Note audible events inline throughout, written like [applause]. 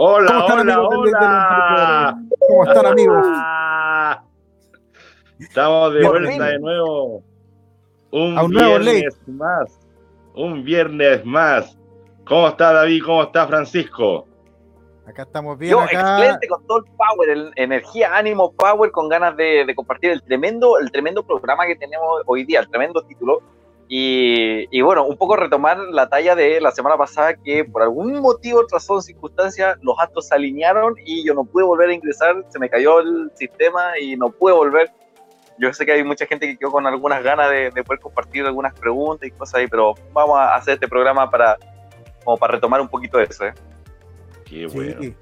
Hola, hola, hola. ¿Cómo están amigos? [laughs] Estamos de vuelta de nuevo. Un, viernes más. Un viernes más. ¿Cómo está David? ¿Cómo está Francisco? Acá estamos bien. Yo, excelente, con todo el power, energía, ánimo, power, con ganas de, de, compartir el tremendo, el tremendo programa que tenemos hoy día, el tremendo título. Y, bueno, un poco retomar la talla de la semana pasada que por algún motivo, razón, circunstancia, los actos se alinearon y yo no pude volver a ingresar, se me cayó el sistema y no pude volver. Yo sé que hay mucha gente que quedó con algunas ganas de, poder compartir algunas preguntas y cosas ahí, pero vamos a hacer este programa para, como para retomar un poquito de eso. ¿eh? Qué bueno.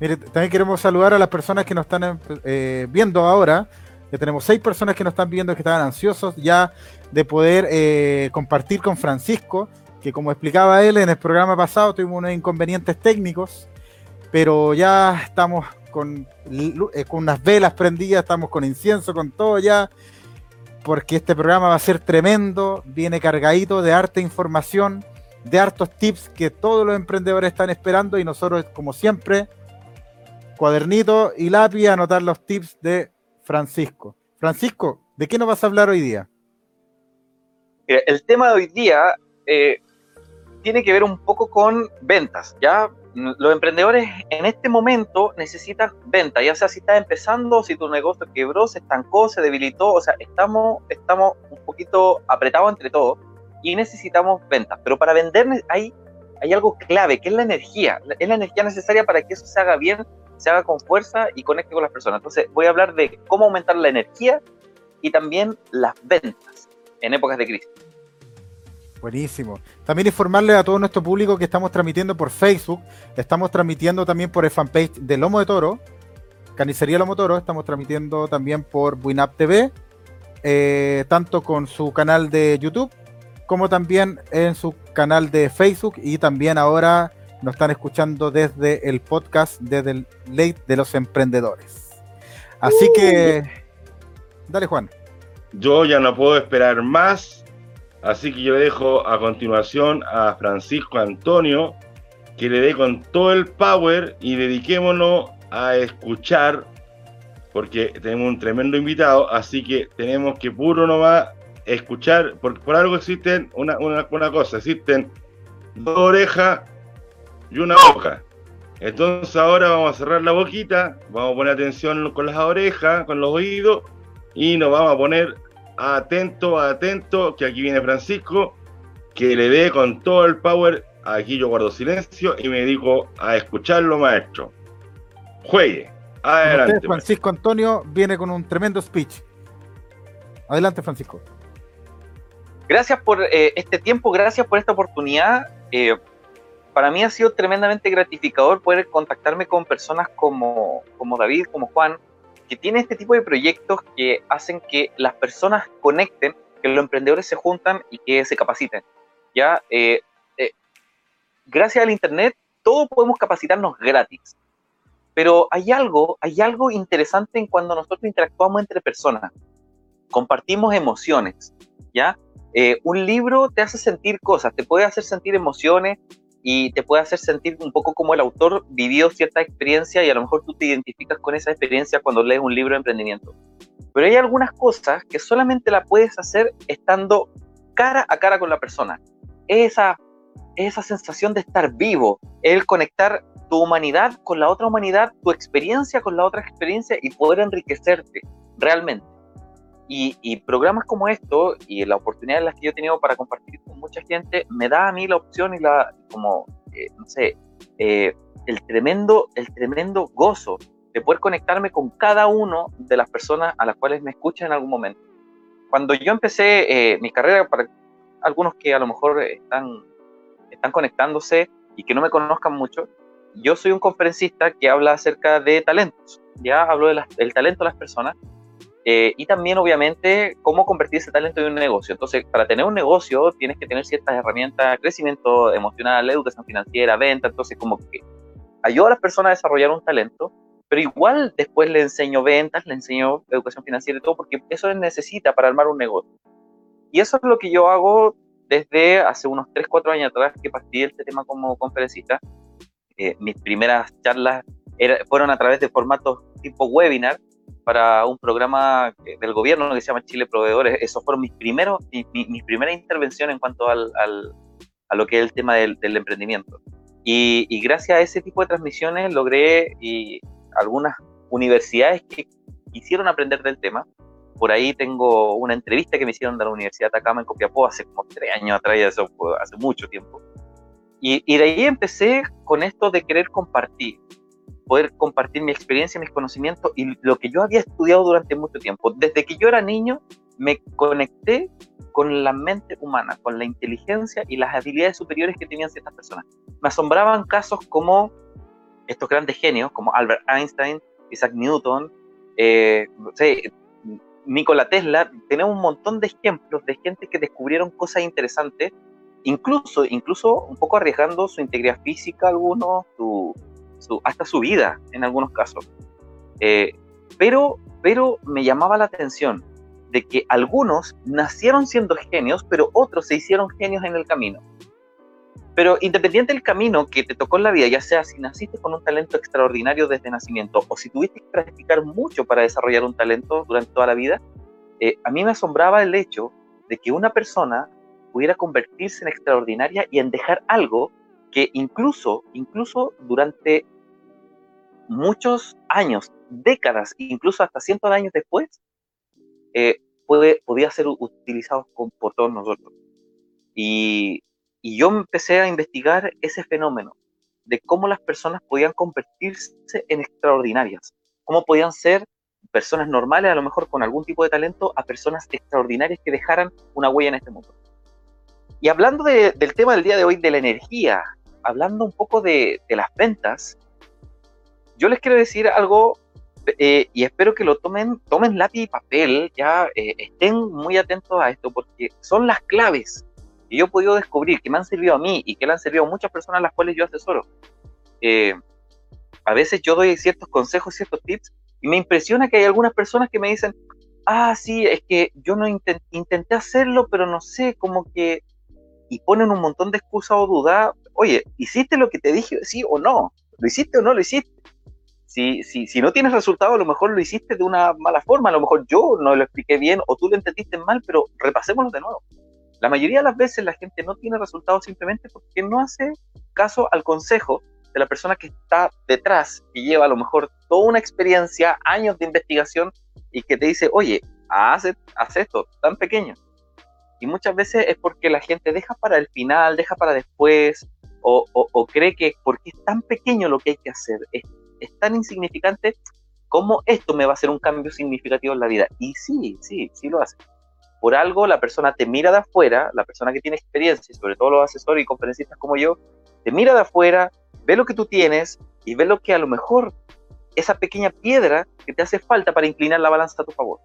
Mire, también queremos saludar a las personas que nos están eh, viendo ahora. Ya tenemos seis personas que nos están viendo que estaban ansiosos ya de poder eh, compartir con Francisco, que como explicaba él en el programa pasado, tuvimos unos inconvenientes técnicos, pero ya estamos con, eh, con unas velas prendidas, estamos con incienso, con todo ya, porque este programa va a ser tremendo, viene cargadito de arte información, de hartos tips que todos los emprendedores están esperando y nosotros, como siempre, cuadernito y lápiz anotar los tips de Francisco. Francisco, ¿de qué nos vas a hablar hoy día? el tema de hoy día eh, tiene que ver un poco con ventas, ¿ya? Los emprendedores en este momento necesitan ventas, ya sea si estás empezando, si tu negocio quebró, se estancó, se debilitó, o sea, estamos, estamos un poquito apretados entre todos y necesitamos ventas. Pero para vender hay, hay algo clave, que es la energía. Es la energía necesaria para que eso se haga bien, se haga con fuerza y conecte con las personas. Entonces voy a hablar de cómo aumentar la energía y también las ventas en épocas de crisis. Buenísimo. También informarle a todo nuestro público que estamos transmitiendo por Facebook, estamos transmitiendo también por el fanpage de Lomo de Toro, Canicería Lomo Toro, estamos transmitiendo también por Winap TV, eh, tanto con su canal de YouTube como también en su canal de Facebook y también ahora nos están escuchando desde el podcast desde el Late de los Emprendedores. Así que, dale Juan. Yo ya no puedo esperar más, así que yo dejo a continuación a Francisco Antonio que le dé con todo el power y dediquémonos a escuchar, porque tenemos un tremendo invitado, así que tenemos que puro nomás escuchar, porque por algo existen una, una, una cosa, existen dos orejas y una boca. Entonces ahora vamos a cerrar la boquita, vamos a poner atención con las orejas, con los oídos y nos vamos a poner atento, atento, que aquí viene Francisco, que le dé con todo el power. Aquí yo guardo silencio y me dedico a escucharlo, maestro. Juegue. Adelante. Francisco Antonio viene con un tremendo speech. Adelante, Francisco. Gracias por eh, este tiempo, gracias por esta oportunidad. Eh, para mí ha sido tremendamente gratificador poder contactarme con personas como, como David, como Juan, que tienen este tipo de proyectos que hacen que las personas conecten, que los emprendedores se juntan y que se capaciten. Ya, eh, eh, gracias al Internet, todos podemos capacitarnos gratis. Pero hay algo, hay algo interesante en cuando nosotros interactuamos entre personas. Compartimos emociones, ¿ya? Eh, un libro te hace sentir cosas, te puede hacer sentir emociones, y te puede hacer sentir un poco como el autor vivió cierta experiencia y a lo mejor tú te identificas con esa experiencia cuando lees un libro de emprendimiento. Pero hay algunas cosas que solamente la puedes hacer estando cara a cara con la persona. Esa, esa sensación de estar vivo, el conectar tu humanidad con la otra humanidad, tu experiencia con la otra experiencia y poder enriquecerte realmente. Y, programas como esto y la oportunidad en las que yo he tenido para compartir con mucha gente me da a mí la opción y la, como, eh, no sé, eh, el, tremendo, el tremendo gozo de poder conectarme con cada uno de las personas a las cuales me escuchan en algún momento. Cuando yo empecé eh, mi carrera, para algunos que a lo mejor están, están conectándose y que no me conozcan mucho, yo soy un conferencista que habla acerca de talentos, ya hablo del talento de las personas eh, y también, obviamente, cómo convertir ese talento en un negocio. Entonces, para tener un negocio tienes que tener ciertas herramientas, crecimiento emocional, educación financiera, venta. Entonces, como que ayuda a las personas a desarrollar un talento, pero igual después le enseño ventas, le enseño educación financiera y todo, porque eso necesita para armar un negocio. Y eso es lo que yo hago desde hace unos 3, 4 años atrás que partí este tema como conferencista. eh, mis primeras charlas fueron a través de formatos tipo webinar para un programa del gobierno que se llama Chile Proveedores. Esos fueron mis primeros, mis, primeras intervenciones en cuanto al, a lo que es el tema del, emprendimiento. Y, gracias a ese tipo de transmisiones logré y algunas universidades que quisieron aprender del tema. Por ahí tengo una entrevista que me hicieron de la Universidad de Atacama en Copiapó hace como tres años atrás, eso hace mucho tiempo. Y, y de ahí empecé con esto de querer compartir, poder compartir mi experiencia, mis conocimientos y lo que yo había estudiado durante mucho tiempo. Desde que yo era niño, me conecté con la mente humana, con la inteligencia y las habilidades superiores que tenían ciertas personas. Me asombraban casos como estos grandes genios, como Albert Einstein, Isaac Newton, eh, Nikola Tesla. Tenemos un montón de ejemplos de gente que descubrieron cosas interesantes, incluso, incluso un poco arriesgando su integridad física, algunos, su, hasta su vida en algunos casos. Eh, pero, pero me llamaba la atención de que algunos nacieron siendo genios, pero otros se hicieron genios en el camino. Pero independiente del camino que te tocó en la vida, ya sea si naciste con un talento extraordinario desde nacimiento o si tuviste que practicar mucho para desarrollar un talento durante toda la vida, eh, a mí me asombraba el hecho de que una persona pudiera convertirse en extraordinaria y en dejar algo que incluso, incluso durante muchos años, décadas, incluso hasta cientos de años después, eh, puede, podía ser utilizado por todos nosotros. Y, y yo empecé a investigar ese fenómeno de cómo las personas podían convertirse en extraordinarias, cómo podían ser personas normales, a lo mejor con algún tipo de talento, a personas extraordinarias que dejaran una huella en este mundo. Y hablando del tema del día de hoy, de la energía, hablando un poco de, las ventas, yo les quiero decir algo eh, y espero que lo tomen, tomen lápiz y papel, ya eh, estén muy atentos a esto, porque son las claves que yo he podido descubrir, que me han servido a mí y que le han servido a muchas personas a las cuales yo asesoro. Eh, a veces yo doy ciertos consejos, ciertos tips, y me impresiona que hay algunas personas que me dicen, ah, sí, es que yo no intenté hacerlo, pero no sé, como que, y ponen un montón de excusas o dudas, oye, ¿hiciste lo que te dije, sí o no? ¿Lo hiciste o no lo hiciste? Si, si, si no tienes resultado, a lo mejor lo hiciste de una mala forma, a lo mejor yo no lo expliqué bien o tú lo entendiste mal, pero repasémoslo de nuevo. La mayoría de las veces la gente no tiene resultados simplemente porque no hace caso al consejo de la persona que está detrás, que lleva a lo mejor toda una experiencia, años de investigación y que te dice, oye, haz, haz esto tan pequeño. Y muchas veces es porque la gente deja para el final, deja para después, o, o, o cree que porque es tan pequeño lo que hay que hacer, es es tan insignificante como esto me va a hacer un cambio significativo en la vida. Y sí, sí, sí lo hace. Por algo la persona te mira de afuera, la persona que tiene experiencia, sobre todo los asesores y conferencistas como yo, te mira de afuera, ve lo que tú tienes y ve lo que a lo mejor esa pequeña piedra que te hace falta para inclinar la balanza a tu favor.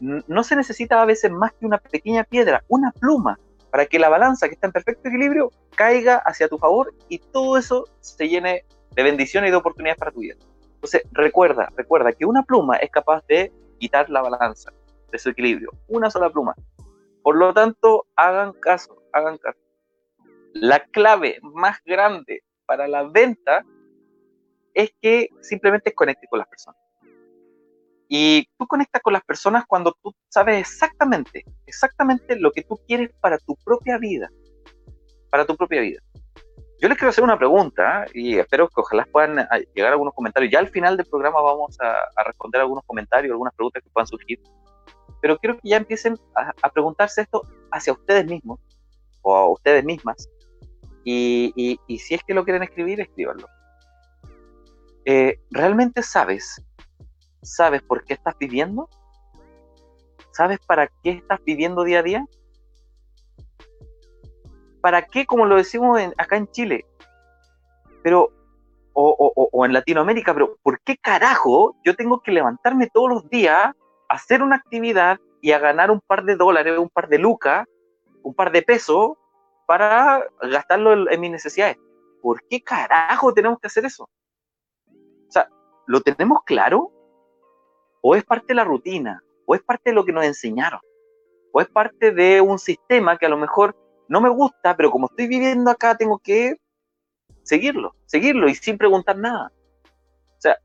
No se necesita a veces más que una pequeña piedra, una pluma, para que la balanza que está en perfecto equilibrio caiga hacia tu favor y todo eso se llene de bendiciones y de oportunidades para tu vida. Entonces, recuerda, recuerda que una pluma es capaz de quitar la balanza de su equilibrio. Una sola pluma. Por lo tanto, hagan caso, hagan caso. La clave más grande para la venta es que simplemente conecte con las personas. Y tú conectas con las personas cuando tú sabes exactamente, exactamente lo que tú quieres para tu propia vida. Para tu propia vida. Yo les quiero hacer una pregunta y espero que ojalá puedan eh, llegar algunos comentarios. Ya al final del programa vamos a, responder algunos comentarios, algunas preguntas que puedan surgir. Pero quiero que ya empiecen a, preguntarse esto hacia ustedes mismos o a ustedes mismas. Y, si es que lo quieren escribir, escríbanlo. Eh, ¿Realmente sabes? ¿Sabes por qué estás viviendo? ¿Sabes para qué estás viviendo día a día? ¿para qué? Como lo decimos acá en Chile. Pero, o, en Latinoamérica, pero ¿por qué carajo yo tengo que levantarme todos los días, hacer una actividad y a ganar un par de dólares, un par de lucas, un par de pesos para gastarlo en, en mis necesidades? ¿Por qué carajo tenemos que hacer eso? O sea, ¿lo tenemos claro? ¿O es parte de la rutina? ¿O es parte de lo que nos enseñaron? ¿O es parte de un sistema que a lo mejor no me gusta, pero como estoy viviendo acá, tengo que seguirlo, seguirlo y sin preguntar nada. O sea,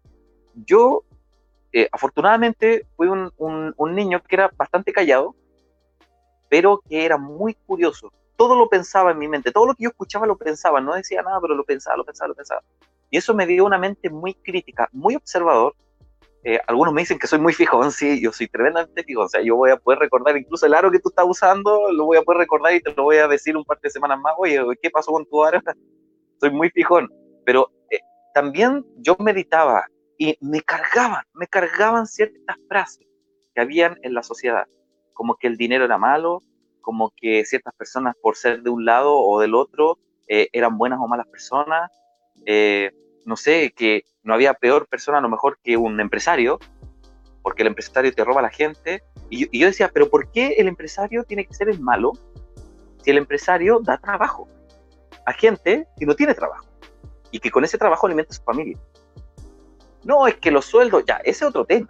yo eh, afortunadamente fui un, un, niño que era bastante callado, pero que era muy curioso. Todo lo pensaba en mi mente, todo lo que yo escuchaba lo pensaba, no decía nada, pero lo pensaba, lo pensaba, lo pensaba. Y eso me dio una mente muy crítica, muy observador. Eh, algunos me dicen que soy muy fijón, sí, yo soy tremendamente fijón. O sea, yo voy a poder recordar incluso el aro que tú estás usando, lo voy a poder recordar y te lo voy a decir un par de semanas más. Oye, ¿qué pasó con tu aro? [laughs] soy muy fijón. Pero eh, también yo meditaba y me cargaban, me cargaban ciertas frases que habían en la sociedad, como que el dinero era malo, como que ciertas personas por ser de un lado o del otro eh, eran buenas o malas personas, eh, no sé, que no había peor persona a lo mejor que un empresario, porque el empresario te roba a la gente. Y yo, decía, pero ¿por qué el empresario tiene que ser el malo si el empresario da trabajo a gente que no tiene trabajo y que con ese trabajo alimenta a su familia? No, es que los sueldos, ya, ese es otro tema.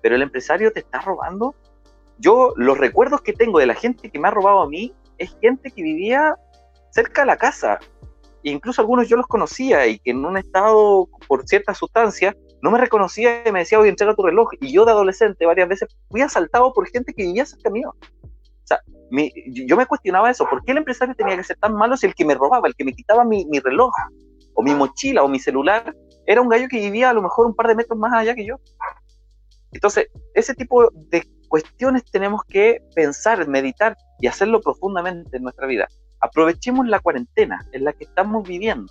Pero el empresario te está robando. Yo, los recuerdos que tengo de la gente que me ha robado a mí es gente que vivía cerca de la casa, incluso algunos yo los conocía y que en un estado por cierta sustancia no me reconocía y me decía, oye, entrega tu reloj. Y yo de adolescente varias veces fui asaltado por gente que vivía cerca mío. O sea, yo me cuestionaba eso, ¿por qué el empresario tenía que ser tan malo si el que me robaba, el que me quitaba mi, mi reloj, o mi mochila, o mi celular, era un gallo que vivía a lo mejor un par de metros más allá que yo? Entonces, ese tipo de cuestiones tenemos que pensar, meditar y hacerlo profundamente en nuestra vida aprovechemos la cuarentena en la que estamos viviendo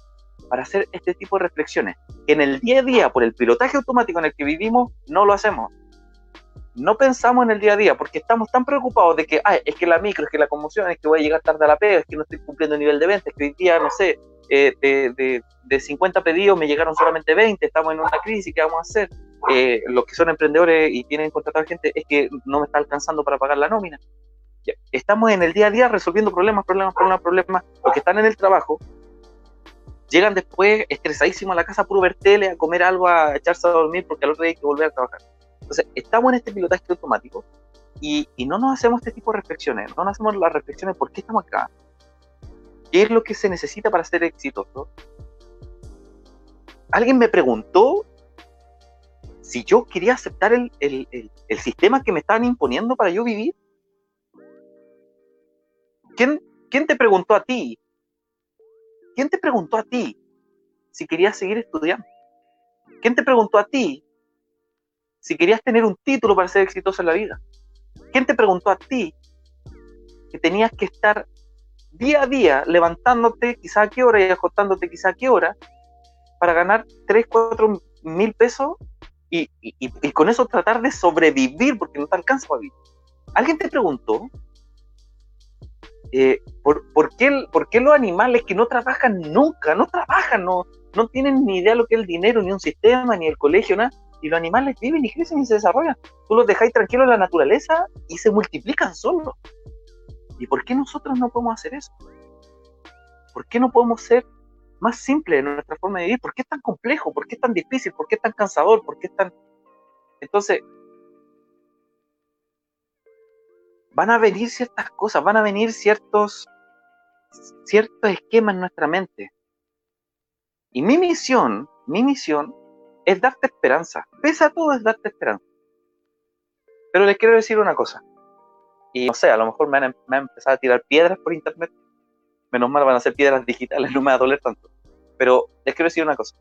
para hacer este tipo de reflexiones. Que en el día a día, por el pilotaje automático en el que vivimos, no lo hacemos. No pensamos en el día a día porque estamos tan preocupados de que, es que la micro, es que la conmoción, es que voy a llegar tarde a la pega, es que no estoy cumpliendo el nivel de venta, es que hoy día, no sé, eh, de, de, 50 pedidos me llegaron solamente 20, estamos en una crisis, ¿qué vamos a hacer? Eh, los que son emprendedores y tienen contratar gente es que no me está alcanzando para pagar la nómina estamos en el día a día resolviendo problemas, problemas, problemas, problemas. Los que están en el trabajo llegan después estresadísimos a la casa puro ver tele, a comer algo, a echarse a dormir porque al otro día hay que volver a trabajar. Entonces, estamos en este pilotaje automático y, no nos hacemos este tipo de reflexiones, no nos hacemos las reflexiones por qué estamos acá, qué es lo que se necesita para ser exitoso. Alguien me preguntó si yo quería aceptar el, el, el sistema que me estaban imponiendo para yo vivir. ¿Quién, ¿Quién te preguntó a ti? ¿Quién te preguntó a ti si querías seguir estudiando? ¿Quién te preguntó a ti si querías tener un título para ser exitoso en la vida? ¿Quién te preguntó a ti que tenías que estar día a día levantándote quizá a qué hora y acostándote quizá a qué hora para ganar 3, 4 mil pesos y, con eso tratar de sobrevivir porque no te alcanza para vivir? ¿Alguien te preguntó eh, ¿por, qué, ¿por, qué, los animales que no trabajan nunca, no trabajan, no, no tienen ni idea de lo que es el dinero, ni un sistema, ni el colegio, nada? Y los animales viven y crecen y se desarrollan. Tú los dejáis tranquilos en la naturaleza y se multiplican solos. ¿Y por qué nosotros no podemos hacer eso? ¿Por qué no podemos ser más simples en nuestra forma de vivir? ¿Por qué es tan complejo? ¿Por qué es tan difícil? ¿Por qué es tan cansador? ¿Por qué es tan... Entonces, van a venir ciertas cosas, van a venir ciertos, ciertos esquemas en nuestra mente. Y mi misión, mi misión es darte esperanza. Pese a todo es darte esperanza. Pero les quiero decir una cosa. Y no sé, a lo mejor me han, me han empezado a tirar piedras por internet. Menos mal van a ser piedras digitales, no me va a doler tanto. Pero les quiero decir una cosa.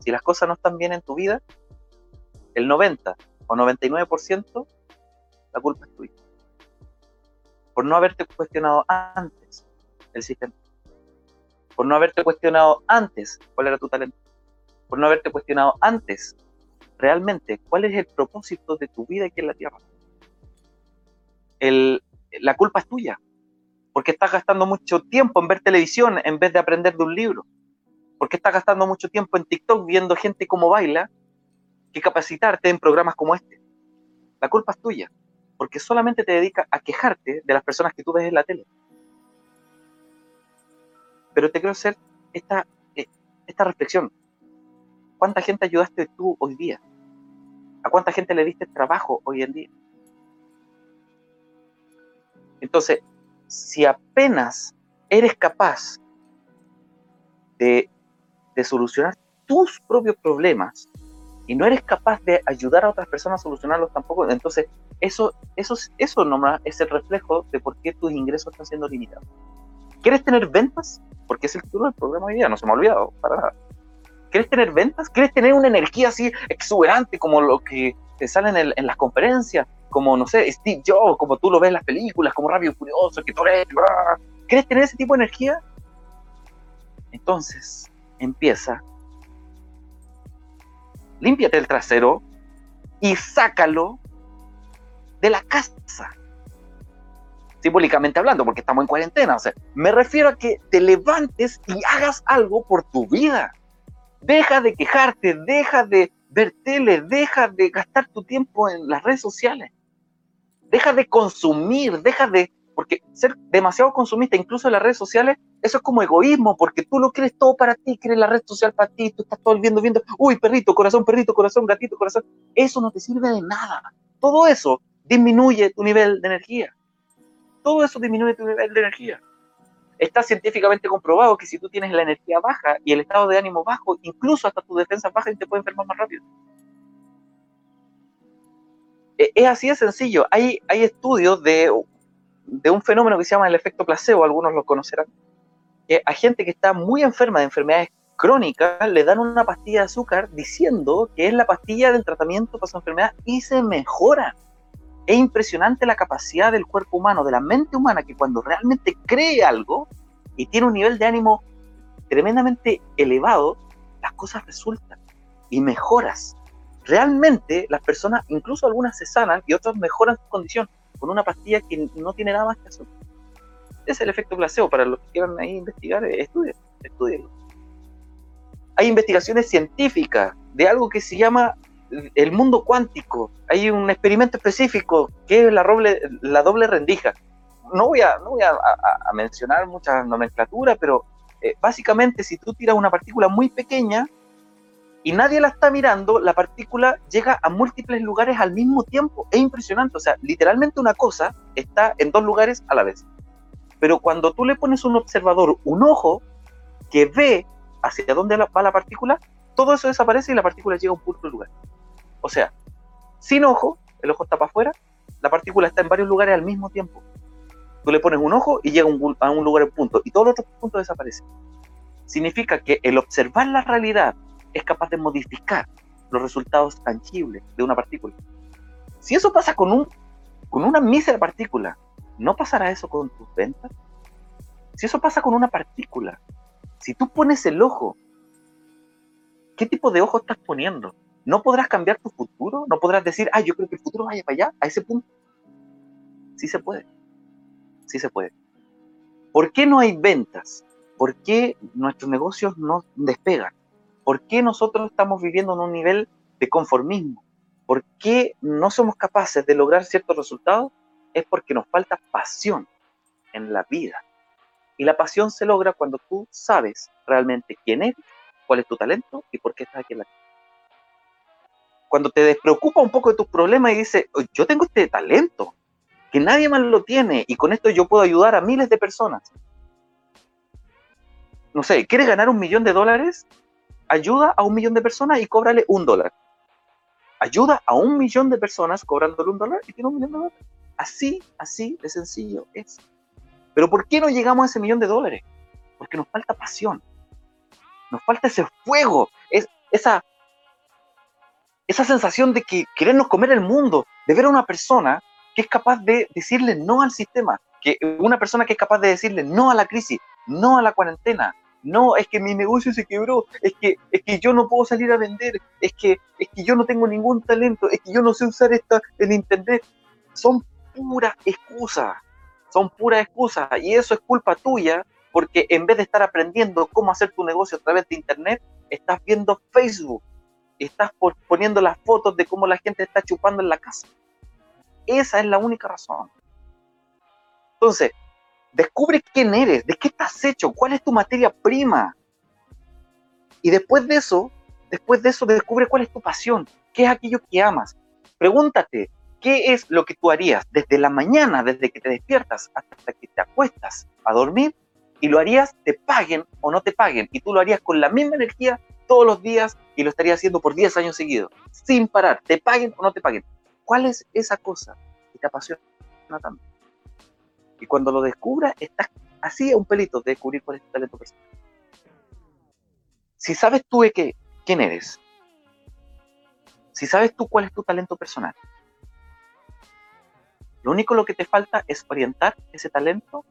Si las cosas no están bien en tu vida, el 90 o 99% la culpa es tuya. Por no haberte cuestionado antes el sistema. Por no haberte cuestionado antes cuál era tu talento. Por no haberte cuestionado antes realmente cuál es el propósito de tu vida aquí en la tierra. la culpa es tuya. Porque estás gastando mucho tiempo en ver televisión en vez de aprender de un libro. Porque estás gastando mucho tiempo en TikTok viendo gente cómo baila que capacitarte en programas como este. La culpa es tuya porque solamente te dedicas a quejarte de las personas que tú ves en la tele. Pero te quiero hacer esta, eh, esta reflexión. ¿Cuánta gente ayudaste tú hoy día? ¿A cuánta gente le diste trabajo hoy en día? Entonces, si apenas eres capaz de, de solucionar tus propios problemas y no eres capaz de ayudar a otras personas a solucionarlos tampoco, entonces eso, eso, eso nomás es el reflejo de por qué tus ingresos están siendo limitados. ¿Quieres tener ventas? Porque es el futuro del programa hoy día, no se me ha olvidado, para nada. ¿Quieres tener ventas? ¿Quieres tener una energía así exuberante como lo que te salen en, en, las conferencias? Como, no sé, Steve Jobs, como tú lo ves en las películas, como y Furioso, que tú eres... ¿Quieres tener ese tipo de energía? Entonces, empieza. Límpiate el trasero y sácalo de la casa. Simbólicamente hablando, porque estamos en cuarentena. O sea, me refiero a que te levantes y hagas algo por tu vida. Deja de quejarte, deja de ver tele, deja de gastar tu tiempo en las redes sociales. Deja de consumir, deja de... Porque ser demasiado consumista, incluso en las redes sociales, eso es como egoísmo, porque tú lo quieres todo para ti, quieres la red social para ti, tú estás todo el viendo, viendo, uy, perrito, corazón, perrito, corazón, gatito, corazón. Eso no te sirve de nada. Todo eso disminuye tu nivel de energía. Todo eso disminuye tu nivel de energía. Está científicamente comprobado que si tú tienes la energía baja y el estado de ánimo bajo, incluso hasta tu defensa baja, te puede enfermar más rápido. E, es así de sencillo. Hay, hay estudios de, de un fenómeno que se llama el efecto placebo, algunos lo conocerán, que a gente que está muy enferma de enfermedades crónicas le dan una pastilla de azúcar diciendo que es la pastilla del tratamiento para su enfermedad y se mejora. Es impresionante la capacidad del cuerpo humano, de la mente humana, que cuando realmente cree algo y tiene un nivel de ánimo tremendamente elevado, las cosas resultan y mejoras. Realmente las personas, incluso algunas se sanan y otras mejoran su condición con una pastilla que no tiene nada más que hacer. Ese es el efecto placebo. Para los que quieran ahí investigar, estudien, estudienlo. Hay investigaciones científicas de algo que se llama el mundo cuántico. Hay un experimento específico que es la doble, la doble rendija. No voy a, no voy a, a, a mencionar mucha nomenclatura, pero eh, básicamente si tú tiras una partícula muy pequeña y nadie la está mirando, la partícula llega a múltiples lugares al mismo tiempo. Es impresionante. O sea, literalmente una cosa está en dos lugares a la vez. Pero cuando tú le pones un observador, un ojo, que ve hacia dónde va la partícula, todo eso desaparece y la partícula llega a un punto lugar. O sea, sin ojo, el ojo está para afuera, la partícula está en varios lugares al mismo tiempo. Tú le pones un ojo y llega a un lugar en punto, y todos los otros puntos desaparecen. Significa que el observar la realidad es capaz de modificar los resultados tangibles de una partícula. Si eso pasa con, un, con una mísera partícula, ¿no pasará eso con tus ventas? Si eso pasa con una partícula, si tú pones el ojo, ¿qué tipo de ojo estás poniendo? ¿No podrás cambiar tu futuro? ¿No podrás decir, ah, yo creo que el futuro vaya para allá, a ese punto? Sí se puede. Sí se puede. ¿Por qué no hay ventas? ¿Por qué nuestros negocios no despegan? ¿Por qué nosotros estamos viviendo en un nivel de conformismo? ¿Por qué no somos capaces de lograr ciertos resultados? Es porque nos falta pasión en la vida. Y la pasión se logra cuando tú sabes realmente quién eres, cuál es tu talento y por qué estás aquí en la vida. Cuando te despreocupa un poco de tus problemas y dices, yo tengo este talento, que nadie más lo tiene y con esto yo puedo ayudar a miles de personas. No sé, ¿quieres ganar un millón de dólares? Ayuda a un millón de personas y cóbrale un dólar. Ayuda a un millón de personas cobrándole un dólar y tiene un millón de dólares. Así, así de sencillo es. Pero ¿por qué no llegamos a ese millón de dólares? Porque nos falta pasión. Nos falta ese fuego, es, esa, esa sensación de que querernos comer el mundo, de ver a una persona que es capaz de decirle no al sistema, que una persona que es capaz de decirle no a la crisis, no a la cuarentena, no, es que mi negocio se quebró, es que, es que yo no puedo salir a vender, es que, es que yo no tengo ningún talento, es que yo no sé usar esta, el internet. Son puras excusas, son puras excusas, y eso es culpa tuya, porque en vez de estar aprendiendo cómo hacer tu negocio a través de internet, estás viendo Facebook, estás poniendo las fotos de cómo la gente está chupando en la casa. Esa es la única razón. Entonces, Descubre quién eres, de qué estás hecho, cuál es tu materia prima. Y después de eso, después de eso, descubre cuál es tu pasión, qué es aquello que amas. Pregúntate, ¿qué es lo que tú harías desde la mañana, desde que te despiertas hasta que te acuestas a dormir, y lo harías te paguen o no te paguen, y tú lo harías con la misma energía todos los días y lo estarías haciendo por 10 años seguidos, sin parar, te paguen o no te paguen. ¿Cuál es esa cosa que te apasiona tanto? Y cuando lo descubras, estás así a un pelito de descubrir cuál es tu talento personal. Si sabes tú de qué, quién eres, si sabes tú cuál es tu talento personal, lo único lo que te falta es orientar ese talento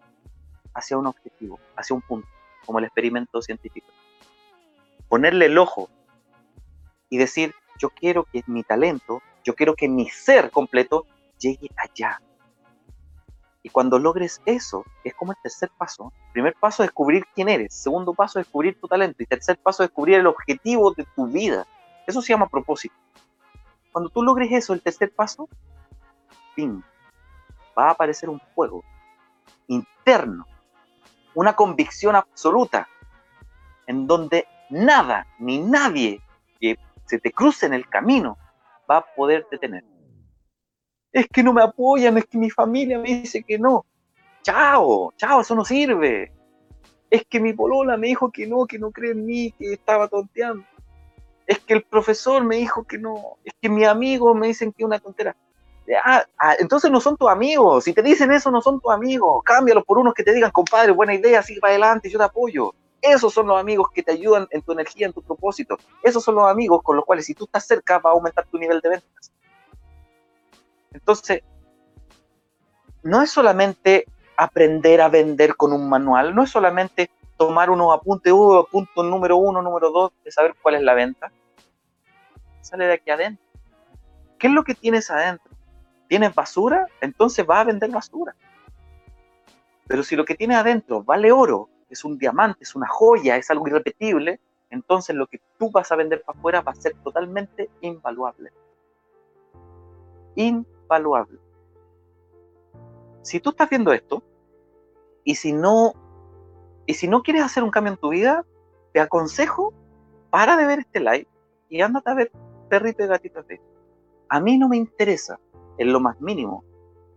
hacia un objetivo, hacia un punto, como el experimento científico. Ponerle el ojo y decir, yo quiero que mi talento, yo quiero que mi ser completo llegue allá. Y cuando logres eso, es como el tercer paso. Primer paso, descubrir quién eres. Segundo paso, descubrir tu talento. Y tercer paso, descubrir el objetivo de tu vida. Eso se llama propósito. Cuando tú logres eso, el tercer paso, fin, va a aparecer un fuego interno, una convicción absoluta, en donde nada ni nadie que se te cruce en el camino va a poder detener. Es que no me apoyan, es que mi familia me dice que no. Chao, chao, eso no sirve. Es que mi polola me dijo que no, que no cree en mí, que estaba tonteando. Es que el profesor me dijo que no. Es que mi amigo me dicen que es una tontera. Ah, ah, entonces no son tus amigos. Si te dicen eso, no son tus amigos. Cámbialos por unos que te digan, compadre, buena idea, sigue para adelante, yo te apoyo. Esos son los amigos que te ayudan en tu energía, en tu propósito. Esos son los amigos con los cuales, si tú estás cerca, va a aumentar tu nivel de ventas. Entonces, no es solamente aprender a vender con un manual, no es solamente tomar unos apuntes, uh, punto número uno, número dos, de saber cuál es la venta. Sale de aquí adentro. ¿Qué es lo que tienes adentro? ¿Tienes basura? Entonces va a vender basura. Pero si lo que tienes adentro vale oro, es un diamante, es una joya, es algo irrepetible, entonces lo que tú vas a vender para afuera va a ser totalmente invaluable. Invaluable. Si tú estás viendo esto, y si no, y si no quieres hacer un cambio en tu vida, te aconsejo, para de ver este live y ándate a ver perrito y gatito de A mí no me interesa en lo más mínimo,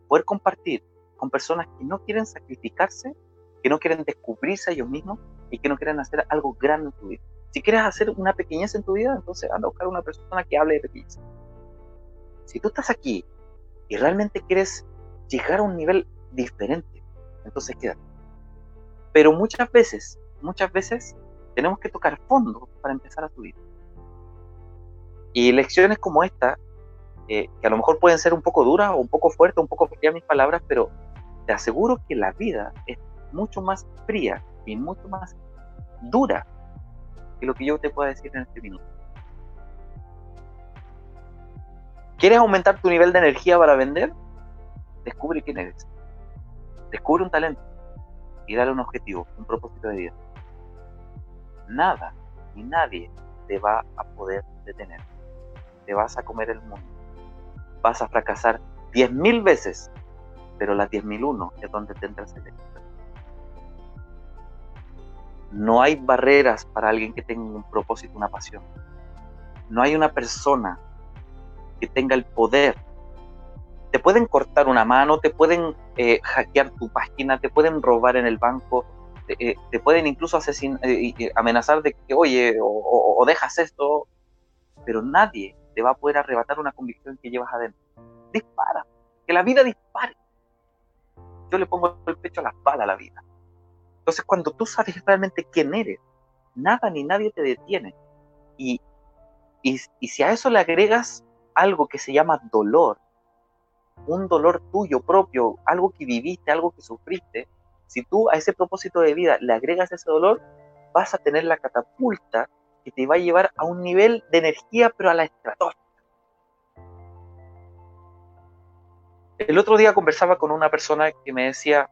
poder compartir con personas que no quieren sacrificarse, que no quieren descubrirse ellos mismos y que no quieren hacer algo grande en tu vida. Si quieres hacer una pequeñez en tu vida, entonces anda a buscar una persona que hable de pequeñez. Si tú estás aquí y realmente quieres llegar a un nivel diferente, entonces quédate. Pero muchas veces, muchas veces tenemos que tocar fondo para empezar a subir. Y lecciones como esta que a lo mejor pueden ser un poco duras o un poco fuertes, un poco frías mis palabras, pero te aseguro que la vida es mucho más fría y mucho más dura que lo que yo te pueda decir en este minuto. ¿Quieres aumentar tu nivel de energía para vender? Descubre quién eres. Descubre un talento y dale un objetivo, un propósito de vida. Nada ni nadie te va a poder detener. Te vas a comer el mundo vas a fracasar 10.000 veces, pero la 10.001 es donde tendrás el éxito. No hay barreras para alguien que tenga un propósito, una pasión. No hay una persona que tenga el poder. Te pueden cortar una mano, te pueden eh, hackear tu página, te pueden robar en el banco, te, eh, pueden incluso eh, amenazar de que, oye, o dejas esto, pero nadie te va a poder arrebatar una convicción que llevas adentro. Dispara, que la vida dispare. Yo le pongo el pecho a la espalda a la vida. Entonces, cuando tú sabes realmente quién eres, nada ni nadie te detiene. Y, y, y si a eso le agregas algo que se llama dolor, un dolor tuyo propio, algo que viviste, algo que sufriste, si tú a ese propósito de vida le agregas ese dolor, vas a tener la catapulta que te va a llevar a un nivel de energía, pero a la estratosfera. El otro día conversaba con una persona que me decía,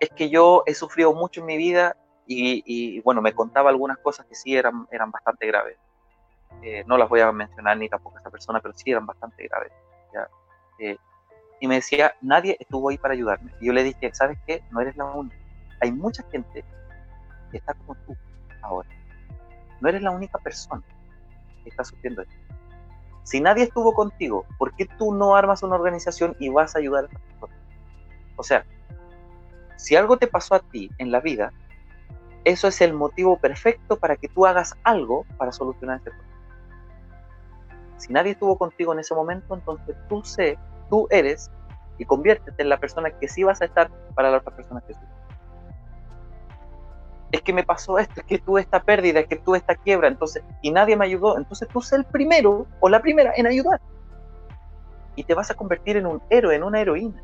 es que yo he sufrido mucho en mi vida y, bueno, me contaba algunas cosas que sí eran, eran bastante graves. Eh, no las voy a mencionar ni tampoco a esa persona, pero sí eran bastante graves. Eh, y me decía, nadie estuvo ahí para ayudarme. Y yo le dije, ¿sabes qué? No eres la única. Hay mucha gente que está como tú ahora no eres la única persona que está sufriendo esto. Si nadie estuvo contigo, ¿por qué tú no armas una organización y vas a ayudar a esta persona? O sea, si algo te pasó a ti en la vida, eso es el motivo perfecto para que tú hagas algo para solucionar ese problema. Si nadie estuvo contigo en ese momento, entonces tú sé, tú eres y conviértete en la persona que sí vas a estar para la otra persona que sí. Es que me pasó esto, es que tuve esta pérdida, es que tuve esta quiebra, entonces, y nadie me ayudó, entonces tú sé el primero o la primera en ayudar. Y te vas a convertir en un héroe, en una heroína.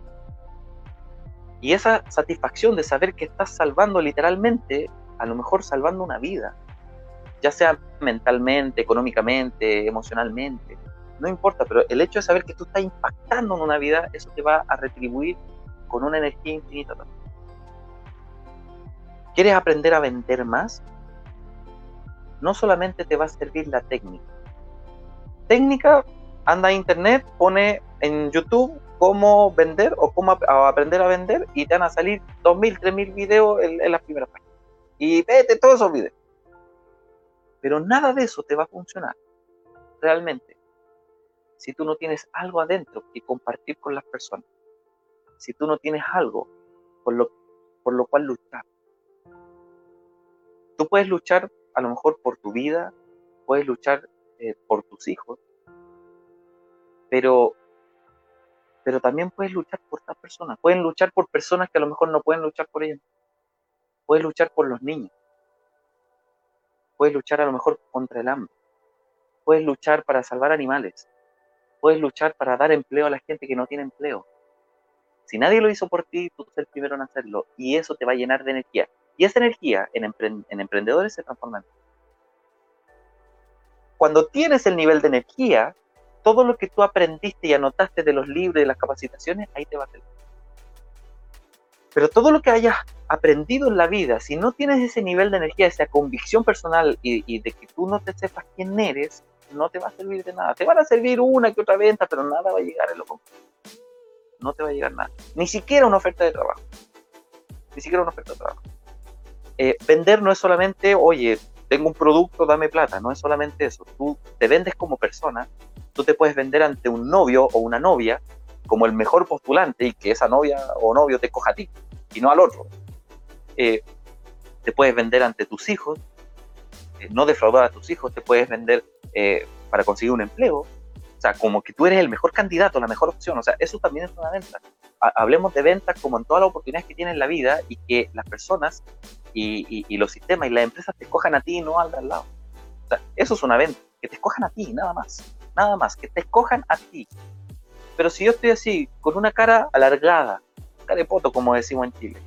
Y esa satisfacción de saber que estás salvando literalmente, a lo mejor salvando una vida, ya sea mentalmente, económicamente, emocionalmente, no importa, pero el hecho de saber que tú estás impactando en una vida, eso te va a retribuir con una energía infinita también. ¿Quieres aprender a vender más? No solamente te va a servir la técnica. Técnica, anda a internet, pone en YouTube cómo vender o cómo aprender a vender y te van a salir 2.000, 3.000 videos en, en las primeras páginas. Y vete todos esos videos. Pero nada de eso te va a funcionar realmente si tú no tienes algo adentro que compartir con las personas, si tú no tienes algo por lo, por lo cual luchar. Tú puedes luchar a lo mejor por tu vida, puedes luchar eh, por tus hijos, pero, pero también puedes luchar por otras personas. Pueden luchar por personas que a lo mejor no pueden luchar por ellas. Puedes luchar por los niños. Puedes luchar a lo mejor contra el hambre. Puedes luchar para salvar animales puedes luchar para dar empleo a la gente que no tiene empleo. Si nadie lo hizo por ti, tú eres el primero en hacerlo y eso te va a llenar de energía. Y esa energía en, emprendedores se transforma en... Cuando tienes el nivel de energía, todo lo que tú aprendiste y anotaste de los libros y de las capacitaciones, ahí te va a hacer. Pero todo lo que hayas aprendido en la vida, si no tienes ese nivel de energía, esa convicción personal y, y de que tú no te sepas quién eres, no te va a servir de nada. Te van a servir una que otra venta, pero nada va a llegar en lo concreto. No te va a llegar nada. Ni siquiera una oferta de trabajo. Ni siquiera una oferta de trabajo. Eh, vender no es solamente, oye, tengo un producto, dame plata. No es solamente eso. Tú te vendes como persona. Tú te puedes vender ante un novio o una novia como el mejor postulante y que esa novia o novio te coja a ti y no al otro. Eh, te puedes vender ante tus hijos, eh, no defraudar a tus hijos, te puedes vender eh, para conseguir un empleo. O sea, como que tú eres el mejor candidato, la mejor opción. O sea, eso también es una venta. Hablemos de ventas como en todas las oportunidades que tienes en la vida y que las personas y, los sistemas y las empresas te escojan a ti y no al de al lado. O sea, eso es una venta. Que te escojan a ti, nada más. Nada más. Que te escojan a ti. Pero si yo estoy así, con una cara alargada, cara de poto, como decimos en Chile,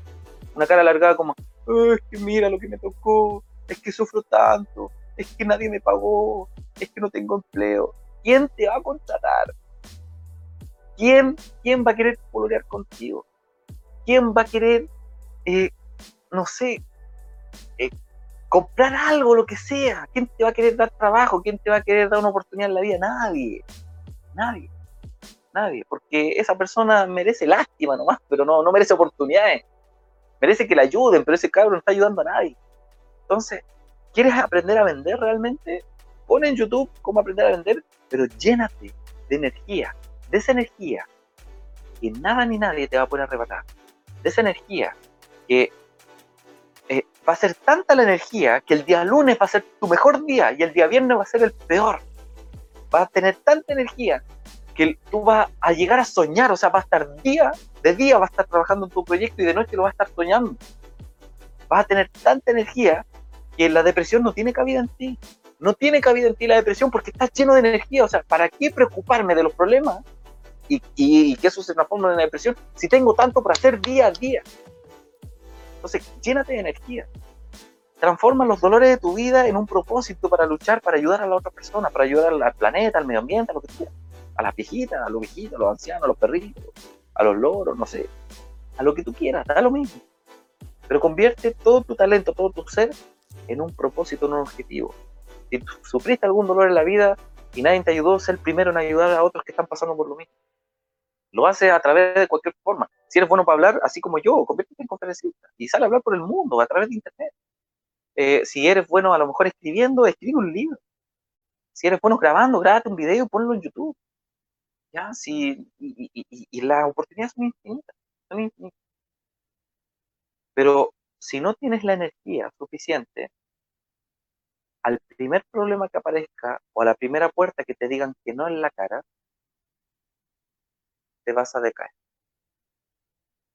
una cara alargada como, es que mira lo que me tocó, es que sufro tanto, es que nadie me pagó, es que no tengo empleo. ¿Quién te va a contratar? ¿Quién, quién va a querer colorear contigo? ¿Quién va a querer, eh, no sé, eh, comprar algo, lo que sea? ¿Quién te va a querer dar trabajo? ¿Quién te va a querer dar una oportunidad en la vida? Nadie, nadie, nadie, porque esa persona merece lástima nomás, pero no, no merece oportunidades. Merece que la ayuden, pero ese cabrón no está ayudando a nadie. Entonces, ¿quieres aprender a vender realmente? Pon en YouTube cómo aprender a vender, pero llénate de energía, de esa energía que nada ni nadie te va a poder arrebatar, de esa energía que eh, va a ser tanta la energía que el día lunes va a ser tu mejor día y el día viernes va a ser el peor. Vas a tener tanta energía que tú vas a llegar a soñar, o sea, va a estar día de día, va a estar trabajando en tu proyecto y de noche lo va a estar soñando. Vas a tener tanta energía que la depresión no tiene cabida en ti no tiene cabida en ti la depresión porque estás lleno de energía. O sea, ¿para qué preocuparme de los problemas y, que eso se transforme en una depresión si tengo tanto para hacer día a día? Entonces, llénate de energía. Transforma los dolores de tu vida en un propósito para luchar, para ayudar a la otra persona, para ayudar al planeta, al medio ambiente, a lo que sea. A las viejitas, a los viejitos, a los ancianos, a los perritos, a los loros, no sé. A lo que tú quieras, da lo mismo. Pero convierte todo tu talento, todo tu ser en un propósito, en un objetivo si sufriste algún dolor en la vida y nadie te ayudó, sé el primero en ayudar a otros que están pasando por lo mismo. Lo hace a través de cualquier forma. Si eres bueno para hablar, así como yo, conviértete en conferencista y sale a hablar por el mundo a través de Internet. Eh, si eres bueno a lo mejor escribiendo, escribe un libro. Si eres bueno grabando, grábate un video y ponlo en YouTube. Y, y, las oportunidades son infinitas, son infinitas. Pero si no tienes la energía suficiente, al primer problema que aparezca o a la primera puerta que te digan que no en la cara, te vas a decaer.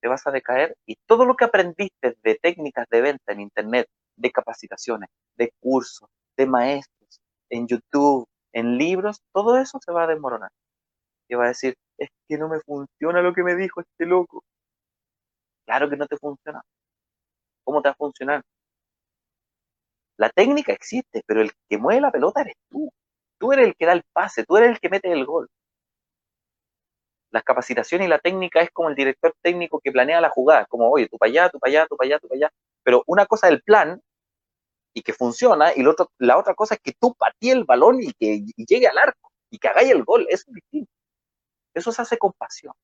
Te vas a decaer y todo lo que aprendiste de técnicas de venta en Internet, de capacitaciones, de cursos, de maestros, en YouTube, en libros, todo eso se va a desmoronar. Y va a decir, es que no me funciona lo que me dijo este loco. Claro que no te funciona. ¿Cómo te va a funcionar? La técnica existe, pero el que mueve la pelota eres tú. Tú eres el que da el pase, tú eres el que mete el gol. Las capacitaciones y la técnica es como el director técnico que planea la jugada, como, oye, tú para allá, tú para allá, tú para allá, tú para allá. Pero una cosa es el plan y que funciona, y la otra cosa es que tú patíes el balón y que llegue al arco y que hagáis el gol. Eso es distinto. Eso se hace con pasión.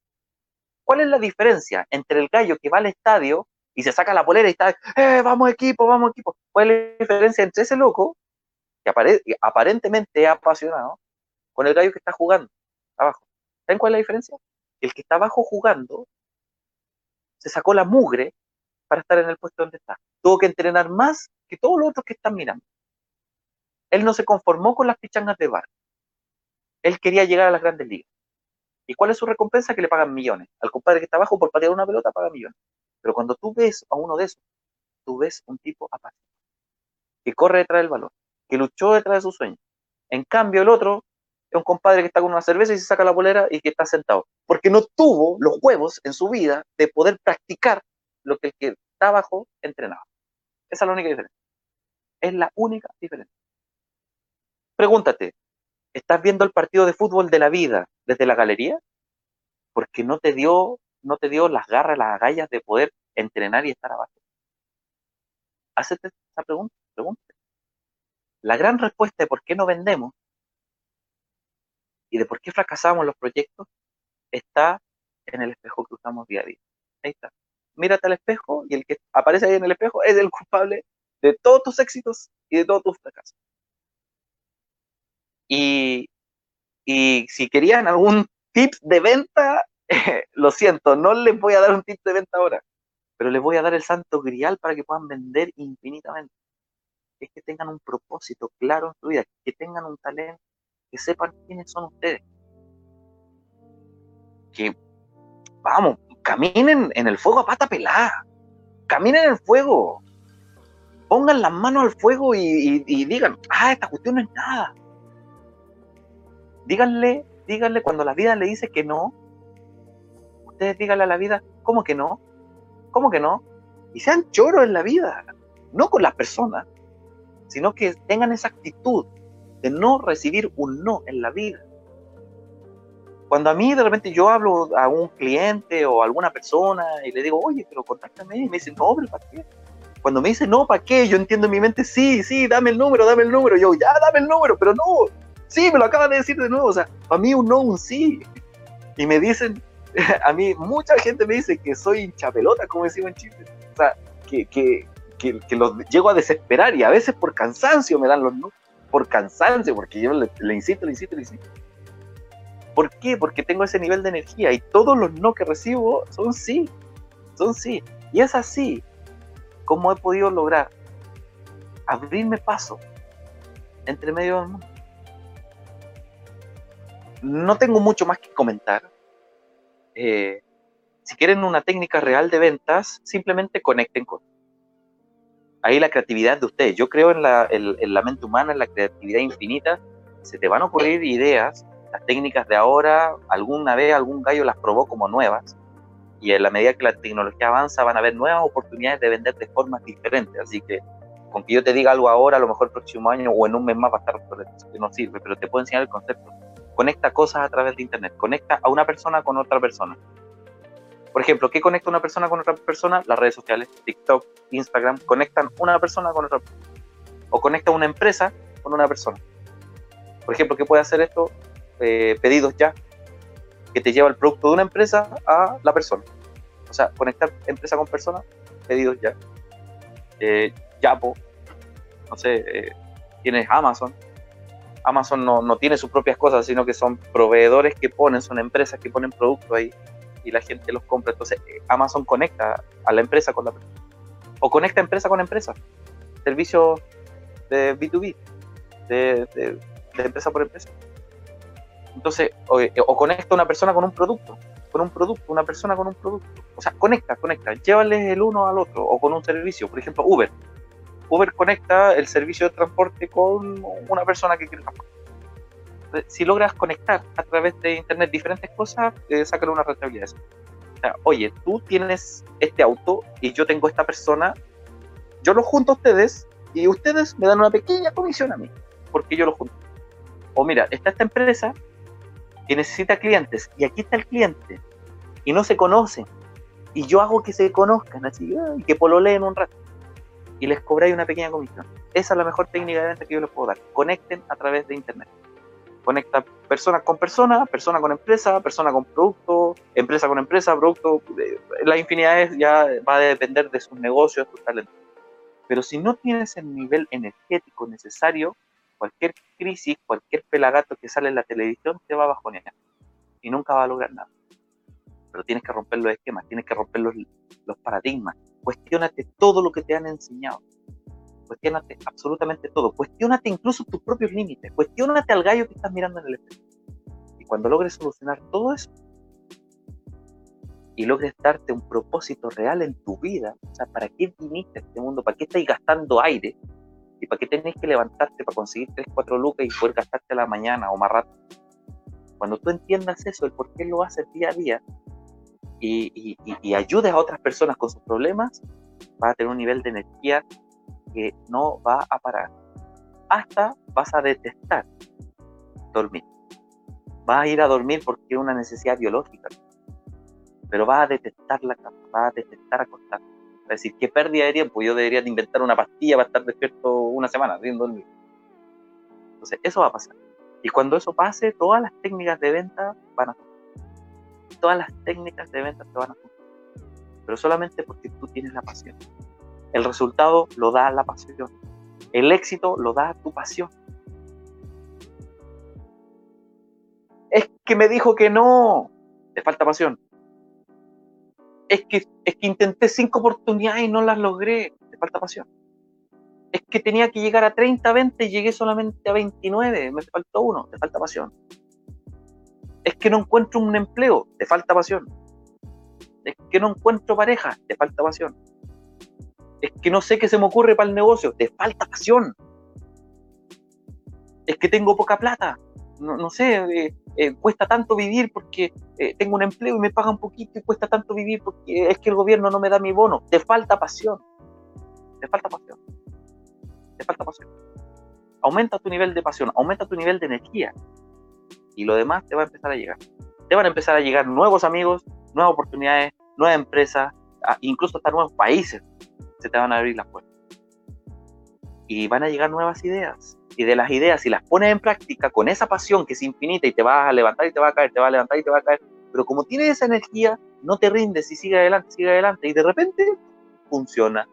¿Cuál es la diferencia entre el gallo que va al estadio y se saca la polera y está, eh, vamos equipo, vamos equipo? ¿Cuál es la diferencia entre ese loco, que aparentemente es apasionado, con el gallo que está jugando abajo? ¿Saben cuál es la diferencia? El que está abajo jugando se sacó la mugre para estar en el puesto donde está. Tuvo que entrenar más que todos los otros que están mirando. Él no se conformó con las pichangas de bar. Él quería llegar a las grandes ligas. ¿Y cuál es su recompensa? Que le pagan millones. Al compadre que está abajo por patear una pelota paga millones. Pero cuando tú ves a uno de esos, tú ves un tipo apático, que corre detrás del balón, que luchó detrás de su sueño. En cambio, el otro es un compadre que está con una cerveza y se saca la bolera y que está sentado. Porque no tuvo los huevos en su vida de poder practicar lo que el que está abajo entrenaba. Esa es la única diferencia. Es la única diferencia. Pregúntate, ¿estás viendo el partido de fútbol de la vida desde la galería? Porque no te dio, no te dio las garras, las agallas de poder entrenar y estar abajo. Hacete esa pregunta, pregúntate. La gran respuesta de por qué no vendemos y de por qué fracasamos los proyectos está en el espejo que usamos día a día. Ahí está mírate al espejo y el que aparece ahí en el espejo es el culpable de todos tus éxitos y de todos tus fracasos. Y, si querían algún tip de venta, [laughs] lo siento, no les voy a dar un tip de venta ahora, pero les voy a dar el santo grial para que puedan vender infinitamente. Es que tengan un propósito claro en su vida, que tengan un talento, que sepan quiénes son ustedes. Que, vamos, caminen en el fuego a pata pelada, caminen en el fuego, pongan las manos al fuego y, digan, ah, esta cuestión no es nada. Díganle, díganle cuando la vida le dice que no, ustedes díganle a la vida, ¿cómo que no? ¿Cómo que no? Y sean choros en la vida, no con las personas, sino que tengan esa actitud de no recibir un no en la vida. Cuando a mí de repente yo hablo a un cliente o a alguna persona y le digo, oye, pero contáctame, y me dicen, no, pero ¿para qué? Cuando me dicen, no, ¿para qué? Yo entiendo en mi mente, sí, sí, dame el número, dame el número. Yo, ya, dame el número, pero no, sí, me lo acabas de decir de nuevo. O sea, para mí un no, un sí. Y me dicen, [laughs] a mí mucha gente me dice que soy hinchapelota, como decimos en Chile. O sea, que, que, que, que, los llego a desesperar y a veces por cansancio me dan los no. Por cansancio, porque yo le, le insisto, le insisto, le insisto. ¿Por qué? Porque tengo ese nivel de energía y todos los no que recibo son sí, son sí. Y es así como he podido lograr abrirme paso entre medio del mundo. No tengo mucho más que comentar. Eh, si quieren una técnica real de ventas, simplemente conecten con. Ahí la creatividad de ustedes. Yo creo en la, en la mente humana, en la creatividad infinita. Se te van a ocurrir ideas las técnicas de ahora, alguna vez algún gallo las probó como nuevas y en la medida que la tecnología avanza van a haber nuevas oportunidades de vender de formas diferentes. Así que con que yo te diga algo ahora, a lo mejor el próximo año o en un mes más va a estar no sirve, pero te puedo enseñar el concepto. Conecta cosas a través de Internet, conecta a una persona con otra persona. Por ejemplo, ¿qué conecta una persona con otra persona? Las redes sociales, TikTok, Instagram, conectan una persona con otra. O conecta una empresa con una persona. Por ejemplo, ¿qué puede hacer esto? Eh, pedidos ya, que te lleva el producto de una empresa a la persona. O sea, conectar empresa con persona, pedidos ya. Eh, Yapo, no sé, eh, tienes Amazon. Amazon no, no, tiene sus propias cosas, sino que son proveedores que ponen, son empresas que ponen productos ahí y la gente los compra. Entonces, Amazon conecta a la empresa con la. O conecta empresa con empresa. Servicio de B2B, de, de, empresa por empresa. Entonces, o, o, conecta una persona con un producto, con un producto, una persona con un producto. O sea, conecta, conecta, llévales el uno al otro, o con un servicio. Por ejemplo, Uber. Uber conecta el servicio de transporte con una persona que quiere transporte si logras conectar a través de internet diferentes cosas, eh, una rentabilidad. Oye, tú tienes este auto y yo tengo esta persona, yo lo junto a ustedes y ustedes me dan una pequeña comisión a mí, porque yo lo junto. O mira, está esta empresa que necesita clientes y aquí está el cliente y no se conocen y yo hago que se conozcan así y que pololeen un rato y les cobráis una pequeña comisión. Esa es la mejor técnica de venta que yo les puedo dar. Conecten a través de internet conecta personas con personas, persona con empresa, persona con producto, empresa con empresa, producto. La infinidad ya va a depender de sus negocios, de sus talentos. Pero si no tienes el nivel energético necesario, cualquier crisis, cualquier pelagato que sale en la televisión te va a bajonear y nunca va a lograr nada. Pero tienes que romper los esquemas, tienes que romper los, los paradigmas. Cuestiónate todo lo que te han enseñado cuestionate absolutamente todo, cuestionate incluso tus propios límites, cuestionate al gallo que estás mirando en el espejo. Y cuando logres solucionar todo eso y logres darte un propósito real en tu vida, o sea, ¿para qué viniste a este mundo? ¿Para qué estáis gastando aire? ¿Y para qué tenés que levantarte para conseguir 3, 4 lucas y poder gastarte a la mañana o más rato? Cuando tú entiendas eso, el por qué lo haces día a día, y, y, y, ayudes a otras personas con sus problemas, vas a tener un nivel de energía que no va a parar. Hasta vas a detestar dormir. Vas a ir a dormir porque es una necesidad biológica. Pero vas a detestar la cama, vas a detestar acostar. Es decir, qué pérdida de tiempo. Yo debería de inventar una pastilla para estar despierto una semana sin dormir. Entonces, eso va a pasar. Y cuando eso pase, todas las técnicas de venta van a funcionar. Todas las técnicas de venta te van a funcionar. Pero solamente porque tú tienes la pasión. El resultado lo da la pasión. El éxito lo da tu pasión. Es que me dijo que no. Te falta pasión. Es que, es que intenté cinco oportunidades y no las logré. Te falta pasión. Es que tenía que llegar a 30, 20 y llegué solamente a 29. Me faltó uno. Te falta pasión. Que no encuentro un empleo. Te falta pasión. Es que no encuentro pareja. Te falta pasión es que no sé qué se me ocurre para el negocio, te falta pasión. Es que tengo poca plata, no, sé, eh, eh, cuesta tanto vivir porque eh, tengo un empleo y me paga un poquito y cuesta tanto vivir porque es que el gobierno no me da mi bono. Te falta pasión, te falta pasión, te falta pasión. Aumenta tu nivel de pasión, aumenta tu nivel de energía y lo demás te va a empezar a llegar. Te van a empezar a llegar nuevos amigos, nuevas oportunidades, nuevas empresas, incluso hasta nuevos países se te van a abrir las puertas. Y van a llegar nuevas ideas. Y de las ideas, si las pones en práctica con esa pasión que es infinita y te vas a levantar y te va a caer, te va a levantar y te va a caer, pero como tienes esa energía, no te rindes y sigue adelante, sigue adelante. Y de repente funciona.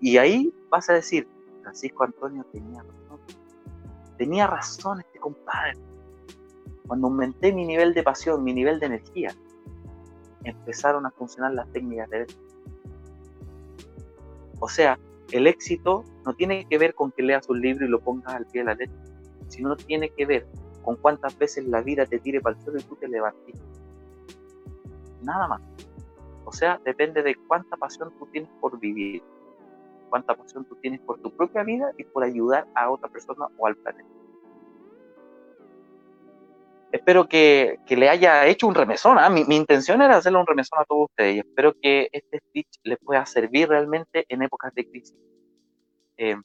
Y ahí vas a decir, Francisco Antonio tenía razón. Tenía razón este compadre. Cuando aumenté mi nivel de pasión, mi nivel de energía, empezaron a funcionar las técnicas de o sea, el éxito no tiene que ver con que leas un libro y lo pongas al pie de la letra, sino tiene que ver con cuántas veces la vida te tire para el suelo y tú te levantes. Nada más. O sea, depende de cuánta pasión tú tienes por vivir, cuánta pasión tú tienes por tu propia vida y por ayudar a otra persona o al planeta. Espero que, le haya hecho un remesón. ¿ah? Mi, intención era hacerle un remesón a todos ustedes y espero que este speech les pueda servir realmente en épocas de crisis. Eh,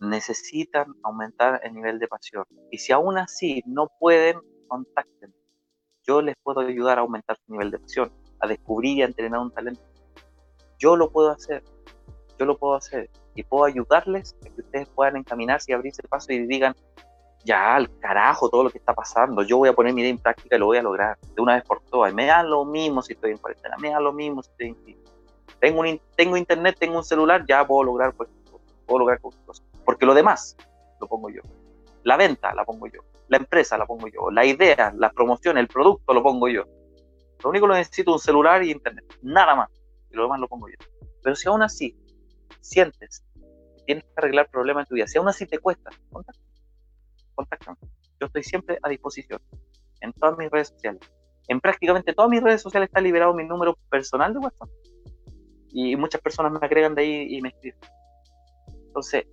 necesitan aumentar el nivel de pasión. Y si aún así no pueden, contacten. Yo les puedo ayudar a aumentar su nivel de pasión, a descubrir y a entrenar un talento. Yo lo puedo hacer. Yo lo puedo hacer. Y puedo ayudarles a que ustedes puedan encaminarse y abrirse el paso y digan, ya al carajo todo lo que está pasando, yo voy a poner mi idea en práctica y lo voy a lograr de una vez por todas. Me da lo mismo si estoy en cuarentena, me da lo mismo si estoy en... Tengo, un, tengo internet, tengo un celular, ya puedo lograr, pues, puedo lograr cosas. Porque lo demás lo pongo yo. La venta la pongo yo. La empresa la pongo yo. La idea, la promoción, el producto lo pongo yo. Lo único que necesito es un celular y internet. Nada más. Y lo demás lo pongo yo. Pero si aún así sientes que tienes que arreglar problemas en tu vida, si aún así te cuesta, contáctame. Contáctame. Yo estoy siempre a disposición en todas mis redes sociales. En prácticamente todas mis redes sociales está liberado mi número personal de WhatsApp. Y muchas personas me agregan de ahí y me escriben. Entonces,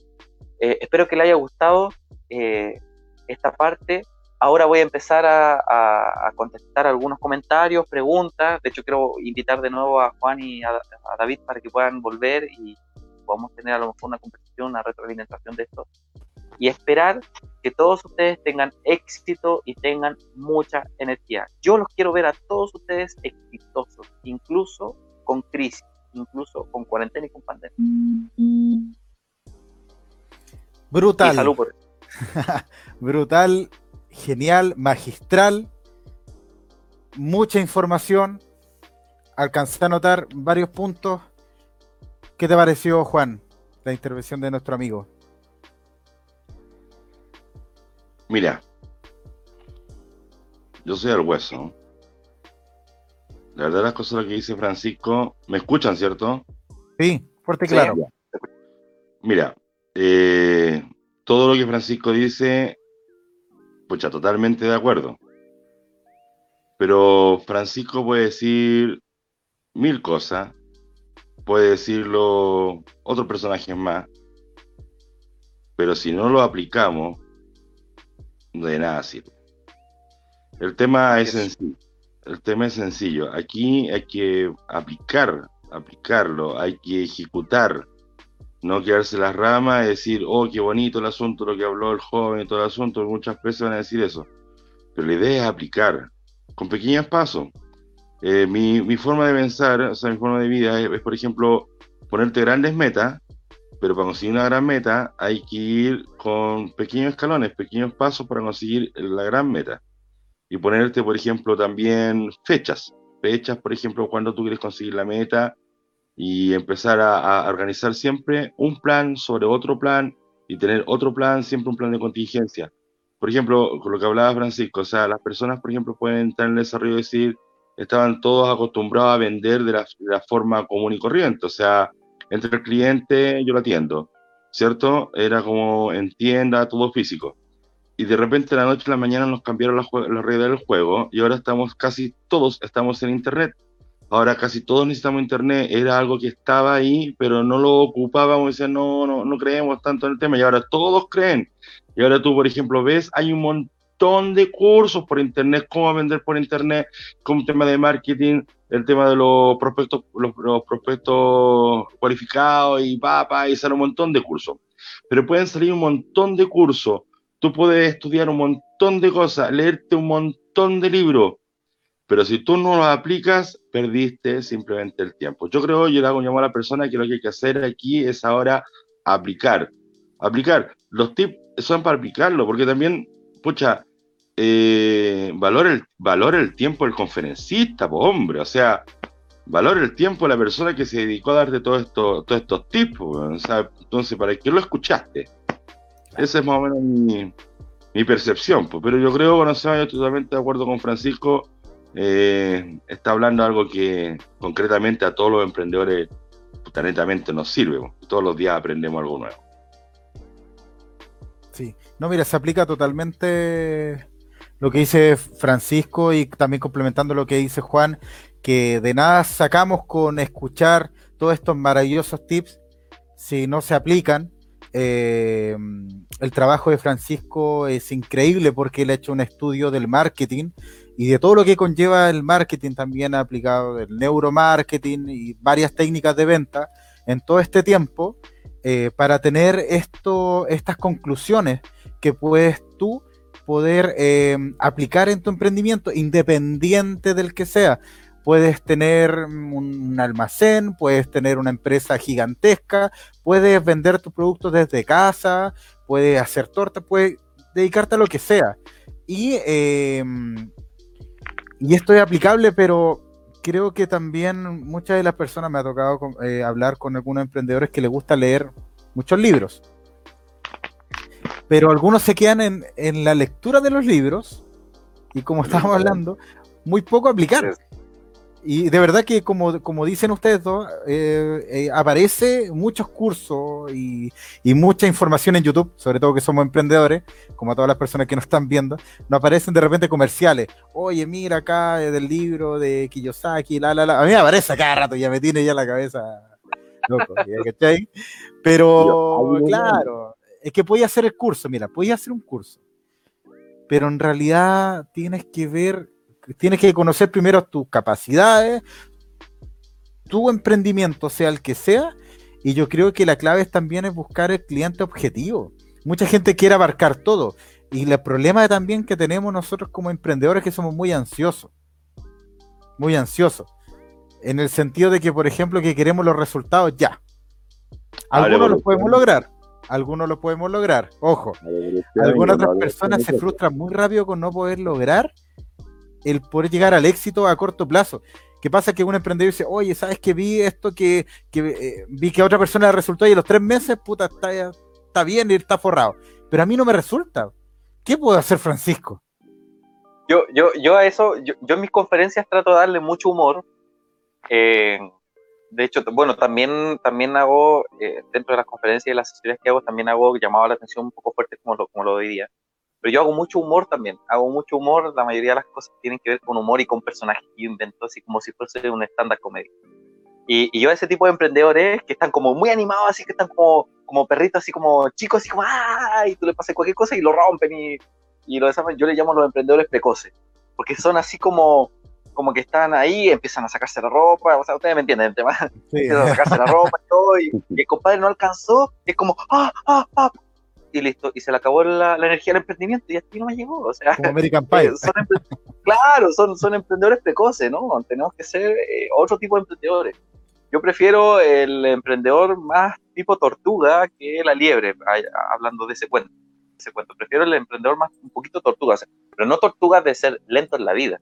eh, espero que le haya gustado eh, esta parte. Ahora voy a empezar a, contestar algunos comentarios, preguntas. De hecho, quiero invitar de nuevo a Juan y a, David para que puedan volver y podamos tener a lo mejor una conversación, una retroalimentación de esto. Y esperar que todos ustedes tengan éxito y tengan mucha energía. Yo los quiero ver a todos ustedes exitosos, incluso con crisis, incluso con cuarentena y con pandemia. Brutal. [laughs] Brutal, genial, magistral. Mucha información. Alcancé a notar varios puntos. ¿Qué te pareció, Juan, la intervención de nuestro amigo? Mira, yo soy el hueso. La verdad, las cosas que dice Francisco, ¿me escuchan, cierto? Sí, fuerte y claro. Mira, eh, todo lo que Francisco dice, pucha, totalmente de acuerdo. Pero Francisco puede decir mil cosas, puede decirlo otros personajes más, pero si no lo aplicamos, de nada sirve. El tema es sencillo. El tema es sencillo. Aquí hay que aplicar, aplicarlo, hay que ejecutar, no quedarse las ramas y decir, oh, qué bonito el asunto, lo que habló el joven y todo el asunto. Muchas veces van a decir eso. Pero la idea es aplicar, con pequeños pasos. Eh, mi, forma de pensar, o sea, mi forma de vida es, por ejemplo, ponerte grandes metas pero para conseguir una gran meta hay que ir con pequeños escalones, pequeños pasos para conseguir la gran meta. Y ponerte, por ejemplo, también fechas. Fechas, por ejemplo, cuando tú quieres conseguir la meta y empezar a, organizar siempre un plan sobre otro plan y tener otro plan, siempre un plan de contingencia. Por ejemplo, con lo que hablaba Francisco, o sea, las personas, por ejemplo, pueden estar en el desarrollo y decir, estaban todos acostumbrados a vender de la forma común y corriente, o sea, entre el cliente yo lo atiendo, ¿cierto? Era como en tienda, todo físico. Y de repente la noche y la mañana nos cambiaron las, las reglas del juego y ahora estamos casi todos estamos en internet. Ahora casi todos necesitamos internet. Era algo que estaba ahí, pero no lo ocupábamos. Decían, no, no, no creemos tanto en el tema. Y ahora todos creen. Y ahora tú, por ejemplo, ves, hay un montón de cursos por internet, cómo vender por internet, como tema de marketing, el tema de los prospectos, los, prospectos cualificados y papá, y sale un montón de cursos. Pero pueden salir un montón de cursos. Tú puedes estudiar un montón de cosas, leerte un montón de libros, pero si tú no los aplicas, perdiste simplemente el tiempo. Yo creo, yo le hago un llamado a la persona que lo que hay que hacer aquí es ahora aplicar. Aplicar. Los tips son para aplicarlo, porque también, pucha, eh, valora, el, valora el tiempo del conferencista, hombre, o sea, valora el tiempo de la persona que se dedicó a darte todo esto, todos estos tips, o sea, entonces, ¿para qué lo escuchaste? Esa es más o menos mi, percepción, pero yo creo, bueno, yo totalmente de acuerdo con Francisco, eh, está hablando algo que concretamente a todos los emprendedores netamente nos sirve, todos los días aprendemos algo nuevo. Sí, no, mira, se aplica totalmente lo que dice Francisco y también complementando lo que dice Juan, que de nada sacamos con escuchar todos estos maravillosos tips si no se aplican. Eh, el trabajo de Francisco es increíble porque él ha hecho un estudio del marketing y de todo lo que conlleva el marketing también ha aplicado el neuromarketing y varias técnicas de venta en todo este tiempo eh, para tener esto, estas conclusiones que puedes tú poder eh, aplicar en tu emprendimiento, independiente del que sea. Puedes tener un, almacén, puedes tener una empresa gigantesca, puedes vender tu producto desde casa, puedes hacer torta, puedes dedicarte a lo que sea. Y, em, y esto es aplicable, pero creo que también muchas de las personas me ha tocado eh, hablar con algunos emprendedores que les gusta leer muchos libros pero algunos se quedan en, la lectura de los libros y como estábamos hablando, muy poco aplicar. Y de verdad que como, como dicen ustedes dos, eh, eh, aparece muchos cursos y, mucha información en YouTube, sobre todo que somos emprendedores, como a todas las personas que nos están viendo, nos aparecen de repente comerciales. Oye, mira acá del libro de Kiyosaki, la, la, la. A mí me aparece cada rato, ya me tiene ya la cabeza loco, Pero, claro, es que podía hacer el curso, mira, podía hacer un curso. Pero en realidad tienes que ver tienes que conocer primero tus capacidades, tu emprendimiento, sea el que sea, y yo creo que la clave también es buscar el cliente objetivo. Mucha gente quiere abarcar todo, y el problema también que tenemos nosotros como emprendedores es que somos muy ansiosos, muy ansiosos, en el sentido de que, por ejemplo, que queremos los resultados ya. Algunos los podemos lograr, algunos lo podemos lograr, ojo. Algunas otras personas se frustran muy rápido con no poder lograr el poder llegar al éxito a corto plazo. ¿Qué pasa? Que un emprendedor dice, oye, ¿sabes que vi esto que, eh, vi que a otra persona le resultó y a los tres meses, puta, está, está bien y está forrado? Pero a mí no me resulta. ¿Qué puedo hacer, Francisco? Yo, yo, yo a eso, yo, en mis conferencias trato de darle mucho humor. Eh, de hecho, bueno, también, también hago, eh, dentro de las conferencias y las sesiones que hago, también hago llamado la atención un poco fuerte como lo, como lo diría pero yo hago mucho humor también, hago mucho humor, la mayoría de las cosas tienen que ver con humor y con personajes que yo invento, así como si fuese un estándar comedia. Y, y, yo ese tipo de emprendedores que están como muy animados, así que están como, como perritos, así como chicos, así como ¡ah! Y tú le pasas cualquier cosa y lo rompen y, y lo desarman. Yo le llamo los emprendedores precoces, porque son así como, como que están ahí, empiezan a sacarse la ropa, o sea, ustedes me entienden el tema, [laughs] empiezan a sacarse la ropa y todo, y, y el compadre no alcanzó, es como ¡ah, ah, ah! y listo, y se le acabó la, energía del emprendimiento y aquí no me llegó. O sea, Como American Pie. [laughs] claro, son, son emprendedores precoces, ¿no? Tenemos que ser eh, otro tipo de emprendedores. Yo prefiero el emprendedor más tipo tortuga que la liebre, hablando de ese cuento. Ese cuento. Prefiero el emprendedor más un poquito tortuga, pero no tortuga de ser lento en la vida,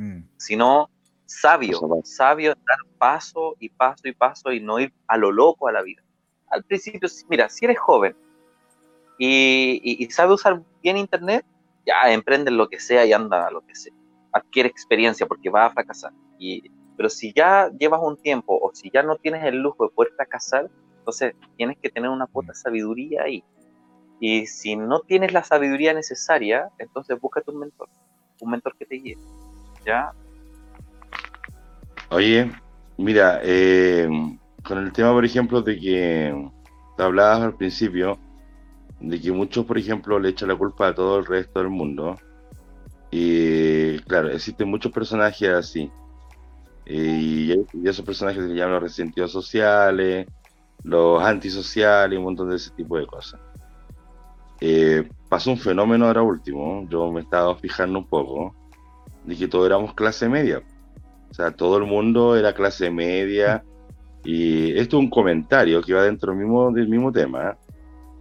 mm. sino sabio, sabio, dar paso y paso y paso y no ir a lo loco a la vida. Al principio, mira, si eres joven, y, sabe usar bien Internet, ya emprende lo que sea y anda a lo que sea. Adquiere experiencia porque va a fracasar. Y, pero si ya llevas un tiempo o si ya no tienes el lujo de poder fracasar, entonces tienes que tener una cuota de sabiduría ahí. Y si no tienes la sabiduría necesaria, entonces búscate un mentor, un mentor que te guíe. ¿Ya? Oye, mira, eh, con el tema, por ejemplo, de que te hablabas al principio, de que muchos, por ejemplo, le echan la culpa a todo el resto del mundo. Y claro, existen muchos personajes así. Y, esos personajes se llaman los resentidos sociales, los antisociales, un montón de ese tipo de cosas. Eh, pasó un fenómeno ahora último, yo me estaba fijando un poco, de que todos éramos clase media. O sea, todo el mundo era clase media. Y esto es un comentario que va dentro del mismo, del mismo tema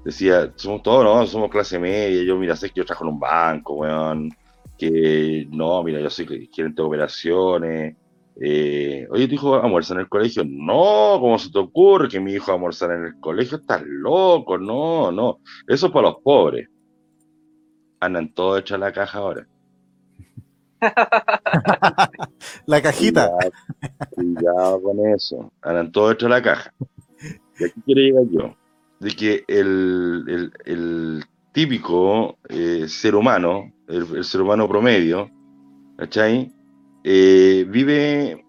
decía, somos todos, ¿no? Somos clase media, yo, mira, sé que yo trabajo en un banco, weón, que no, mira, yo soy gerente de operaciones. Eh, Oye, ¿tu hijo almuerza en el colegio? No, ¿cómo se te ocurre que mi hijo almuerza en el colegio? Estás loco, no, no. Eso es para los pobres. Andan todos hechos a la caja ahora. [laughs] la cajita. Cuidado, con eso. Andan todos hechos a la caja. Y aquí quiero llegar yo de que el, típico eh, ser humano, el, ser humano promedio, ¿cachai? Eh, vive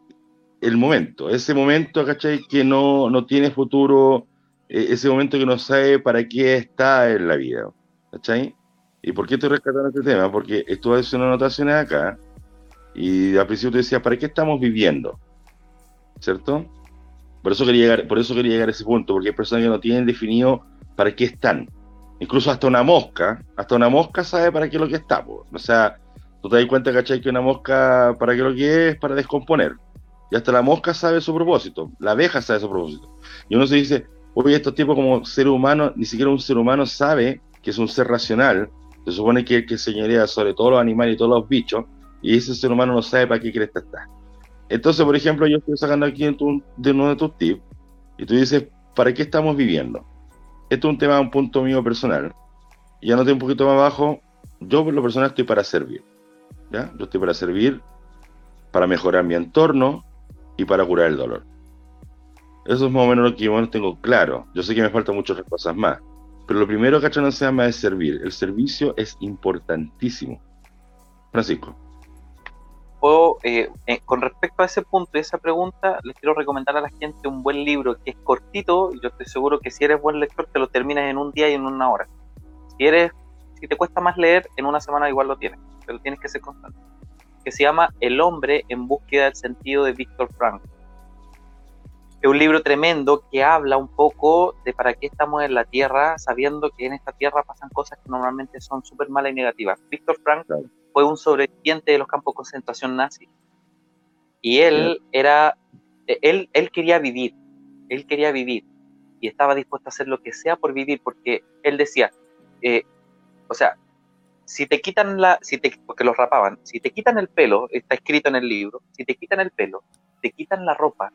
el momento, ese momento, ¿cachai? Que no, no tiene futuro, eh, ese momento que no sabe para qué está en la vida, ¿cachai? ¿Y por qué estoy rescatando este tema? Porque estuve haciendo anotaciones acá y al principio te decía, ¿para qué estamos viviendo? ¿Cierto? Por eso quería llegar, por eso quería llegar a ese punto, porque hay personas que no tienen definido para qué están. Incluso hasta una mosca, hasta una mosca sabe para qué es lo que está. O sea, tú te das cuenta, ¿cachai? Que una mosca, para qué lo que es, para descomponer. Y hasta la mosca sabe su propósito, la abeja sabe su propósito. Y uno se dice, oye, estos tipos como ser humano, ni siquiera un ser humano sabe que es un ser racional. Se supone que, que señorea sobre todos los animales y todos los bichos, y ese ser humano no sabe para qué quiere estar. Entonces, por ejemplo, yo estoy sacando aquí de uno de tus tips y tú dices, ¿para qué estamos viviendo? Esto es un tema, un punto mío personal. Ya noté un poquito más abajo, yo por lo personal estoy para servir. ¿ya? Yo estoy para servir para mejorar mi entorno y para curar el dolor. Eso es más o menos lo que yo tengo claro. Yo sé que me faltan muchas cosas más. Pero lo primero que no se llama es servir. El servicio es importantísimo. Francisco. Eh, eh, con respecto a ese punto y esa pregunta, les quiero recomendar a la gente un buen libro que es cortito. Yo estoy seguro que si eres buen lector, te lo terminas en un día y en una hora. Si eres, si te cuesta más leer, en una semana igual lo tienes. Pero tienes que ser constante. Que se llama El hombre en búsqueda del sentido de Víctor Frank es un libro tremendo que habla un poco de para qué estamos en la Tierra, sabiendo que en esta Tierra pasan cosas que normalmente son súper malas y negativas. Víctor Frank fue un sobreviviente de los campos de concentración nazi. Y él era, él, él quería vivir, él quería vivir y estaba dispuesto a hacer lo que sea por vivir, porque él decía, eh, o sea, si te quitan la, si te, porque los rapaban, si te quitan el pelo, está escrito en el libro, si te quitan el pelo, te quitan la ropa,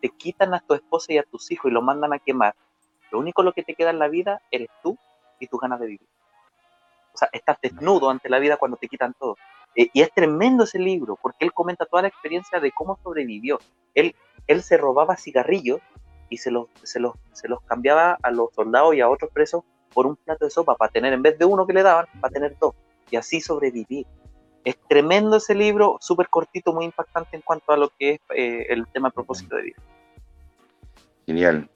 te quitan a tu esposa y a tus hijos y lo mandan a quemar, lo único lo que te queda en la vida eres tú y tus ganas de vivir. O sea, estás desnudo ante la vida cuando te quitan todo. Eh, y es tremendo ese libro, porque él comenta toda la experiencia de cómo sobrevivió. Él, él se robaba cigarrillos y se los, se, los, se los cambiaba a los soldados y a otros presos por un plato de sopa para tener, en vez de uno que le daban, para tener dos. Y así sobrevivir. Es tremendo ese libro, súper cortito, muy impactante en cuanto a lo que es eh, el tema propósito de vida. Genial.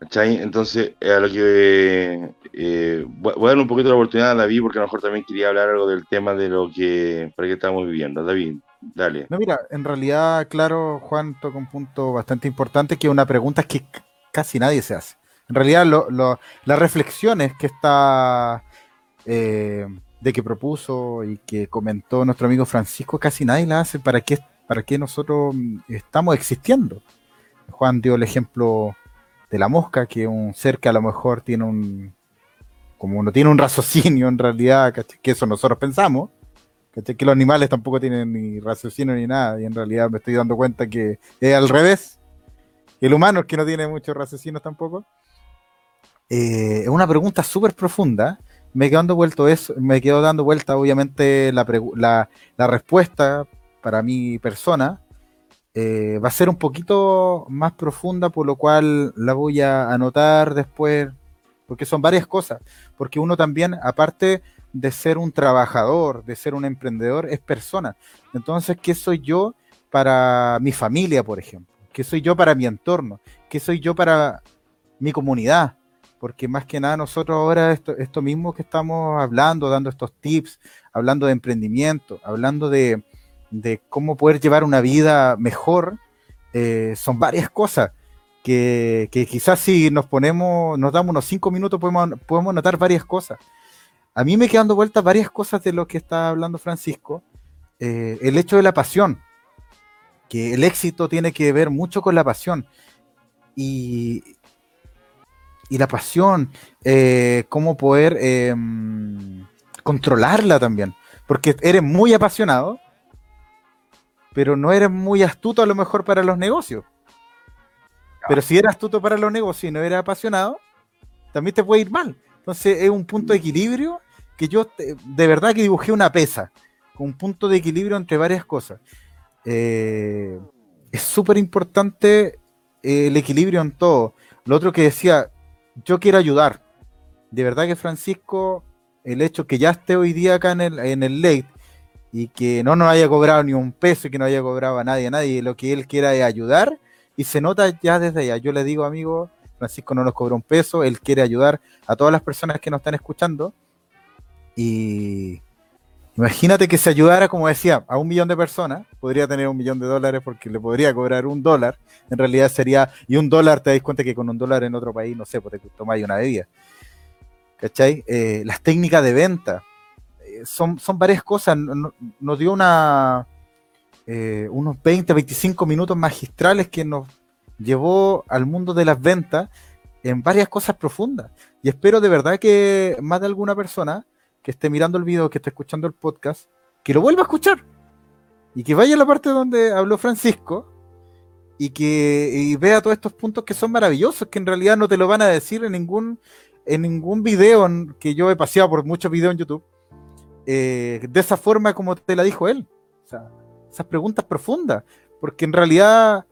Entonces, eh, a lo que eh, voy a dar un poquito la oportunidad a David, porque a lo mejor también quería hablar algo del tema de lo que, para qué estamos viviendo. David, dale. No, mira, en realidad, claro, Juan toca un punto bastante importante, que es una pregunta que casi nadie se hace. En realidad, las reflexiones que está, eh, de que propuso y que comentó nuestro amigo Francisco, casi nadie las hace. ¿Para qué, para qué nosotros mm, estamos existiendo? Juan dio el ejemplo de la mosca, que un ser a lo mejor tiene un, como no tiene un raciocinio en realidad, que eso nosotros pensamos, que los animales tampoco tienen ni raciocinio ni nada, y en realidad me estoy dando cuenta que es al revés, el humano es que no tiene mucho raciocinio tampoco. Eh, es una pregunta súper profunda, me quedo dando vuelto eso, me quedo dando vuelta obviamente la, la, respuesta para mi persona, eh, va a ser un poquito más profunda, por lo cual la voy a anotar después, porque son varias cosas, porque uno también, aparte de ser un trabajador, de ser un emprendedor, es persona. Entonces, ¿qué soy yo para mi familia, por ejemplo? ¿Qué soy yo para mi entorno? ¿Qué soy yo para mi comunidad? Porque más que nada nosotros ahora esto, mismo que estamos hablando, dando estos tips, hablando de emprendimiento, hablando de, de cómo poder llevar una vida mejor, eh, son varias cosas que, quizás si nos ponemos, nos damos unos cinco minutos, podemos, podemos notar varias cosas. A mí me quedan dando vueltas varias cosas de lo que está hablando Francisco. Eh, el hecho de la pasión, que el éxito tiene que ver mucho con la pasión. Y, y la pasión, eh, cómo poder em, controlarla también. Porque eres muy apasionado, pero no eres muy astuto a lo mejor para los negocios. Pero si eres astuto para los negocios y no eres apasionado, también te puede ir mal. Entonces es un punto de equilibrio que yo de verdad que dibujé una pesa, con un punto de equilibrio entre varias cosas. Eh, es súper importante eh, el equilibrio en todo. Lo otro que decía, yo quiero ayudar. De verdad que Francisco, el hecho que ya esté hoy día acá en el, en el late, y que no nos haya cobrado ni un peso y que no haya cobrado a nadie, a nadie, lo que él quiera es ayudar y se nota ya desde allá. Yo le digo, amigo, Francisco no nos cobró un peso, él quiere ayudar a todas las personas que nos están escuchando y imagínate que se ayudara, como decía, a un millón de personas, podría tener un millón de dólares porque le podría cobrar un dólar, en realidad sería, y un dólar, te das cuenta que con un dólar en otro país, no sé, pues te tomáis una bebida. ¿Cachai? Eh, las técnicas de venta, son, varias cosas. Nos dio una, eh, unos 20, 25 minutos magistrales que nos llevó al mundo de las ventas en varias cosas profundas. Y espero de verdad que más de alguna persona que esté mirando el video, que esté escuchando el podcast, que lo vuelva a escuchar. Y que vaya a la parte donde habló Francisco y que vea todos estos puntos que son maravillosos, que en realidad no te lo van a decir en ningún, en ningún video que yo he paseado por muchos videos en YouTube. Eh, de esa forma como te la dijo él. esas preguntas profundas, porque en realidad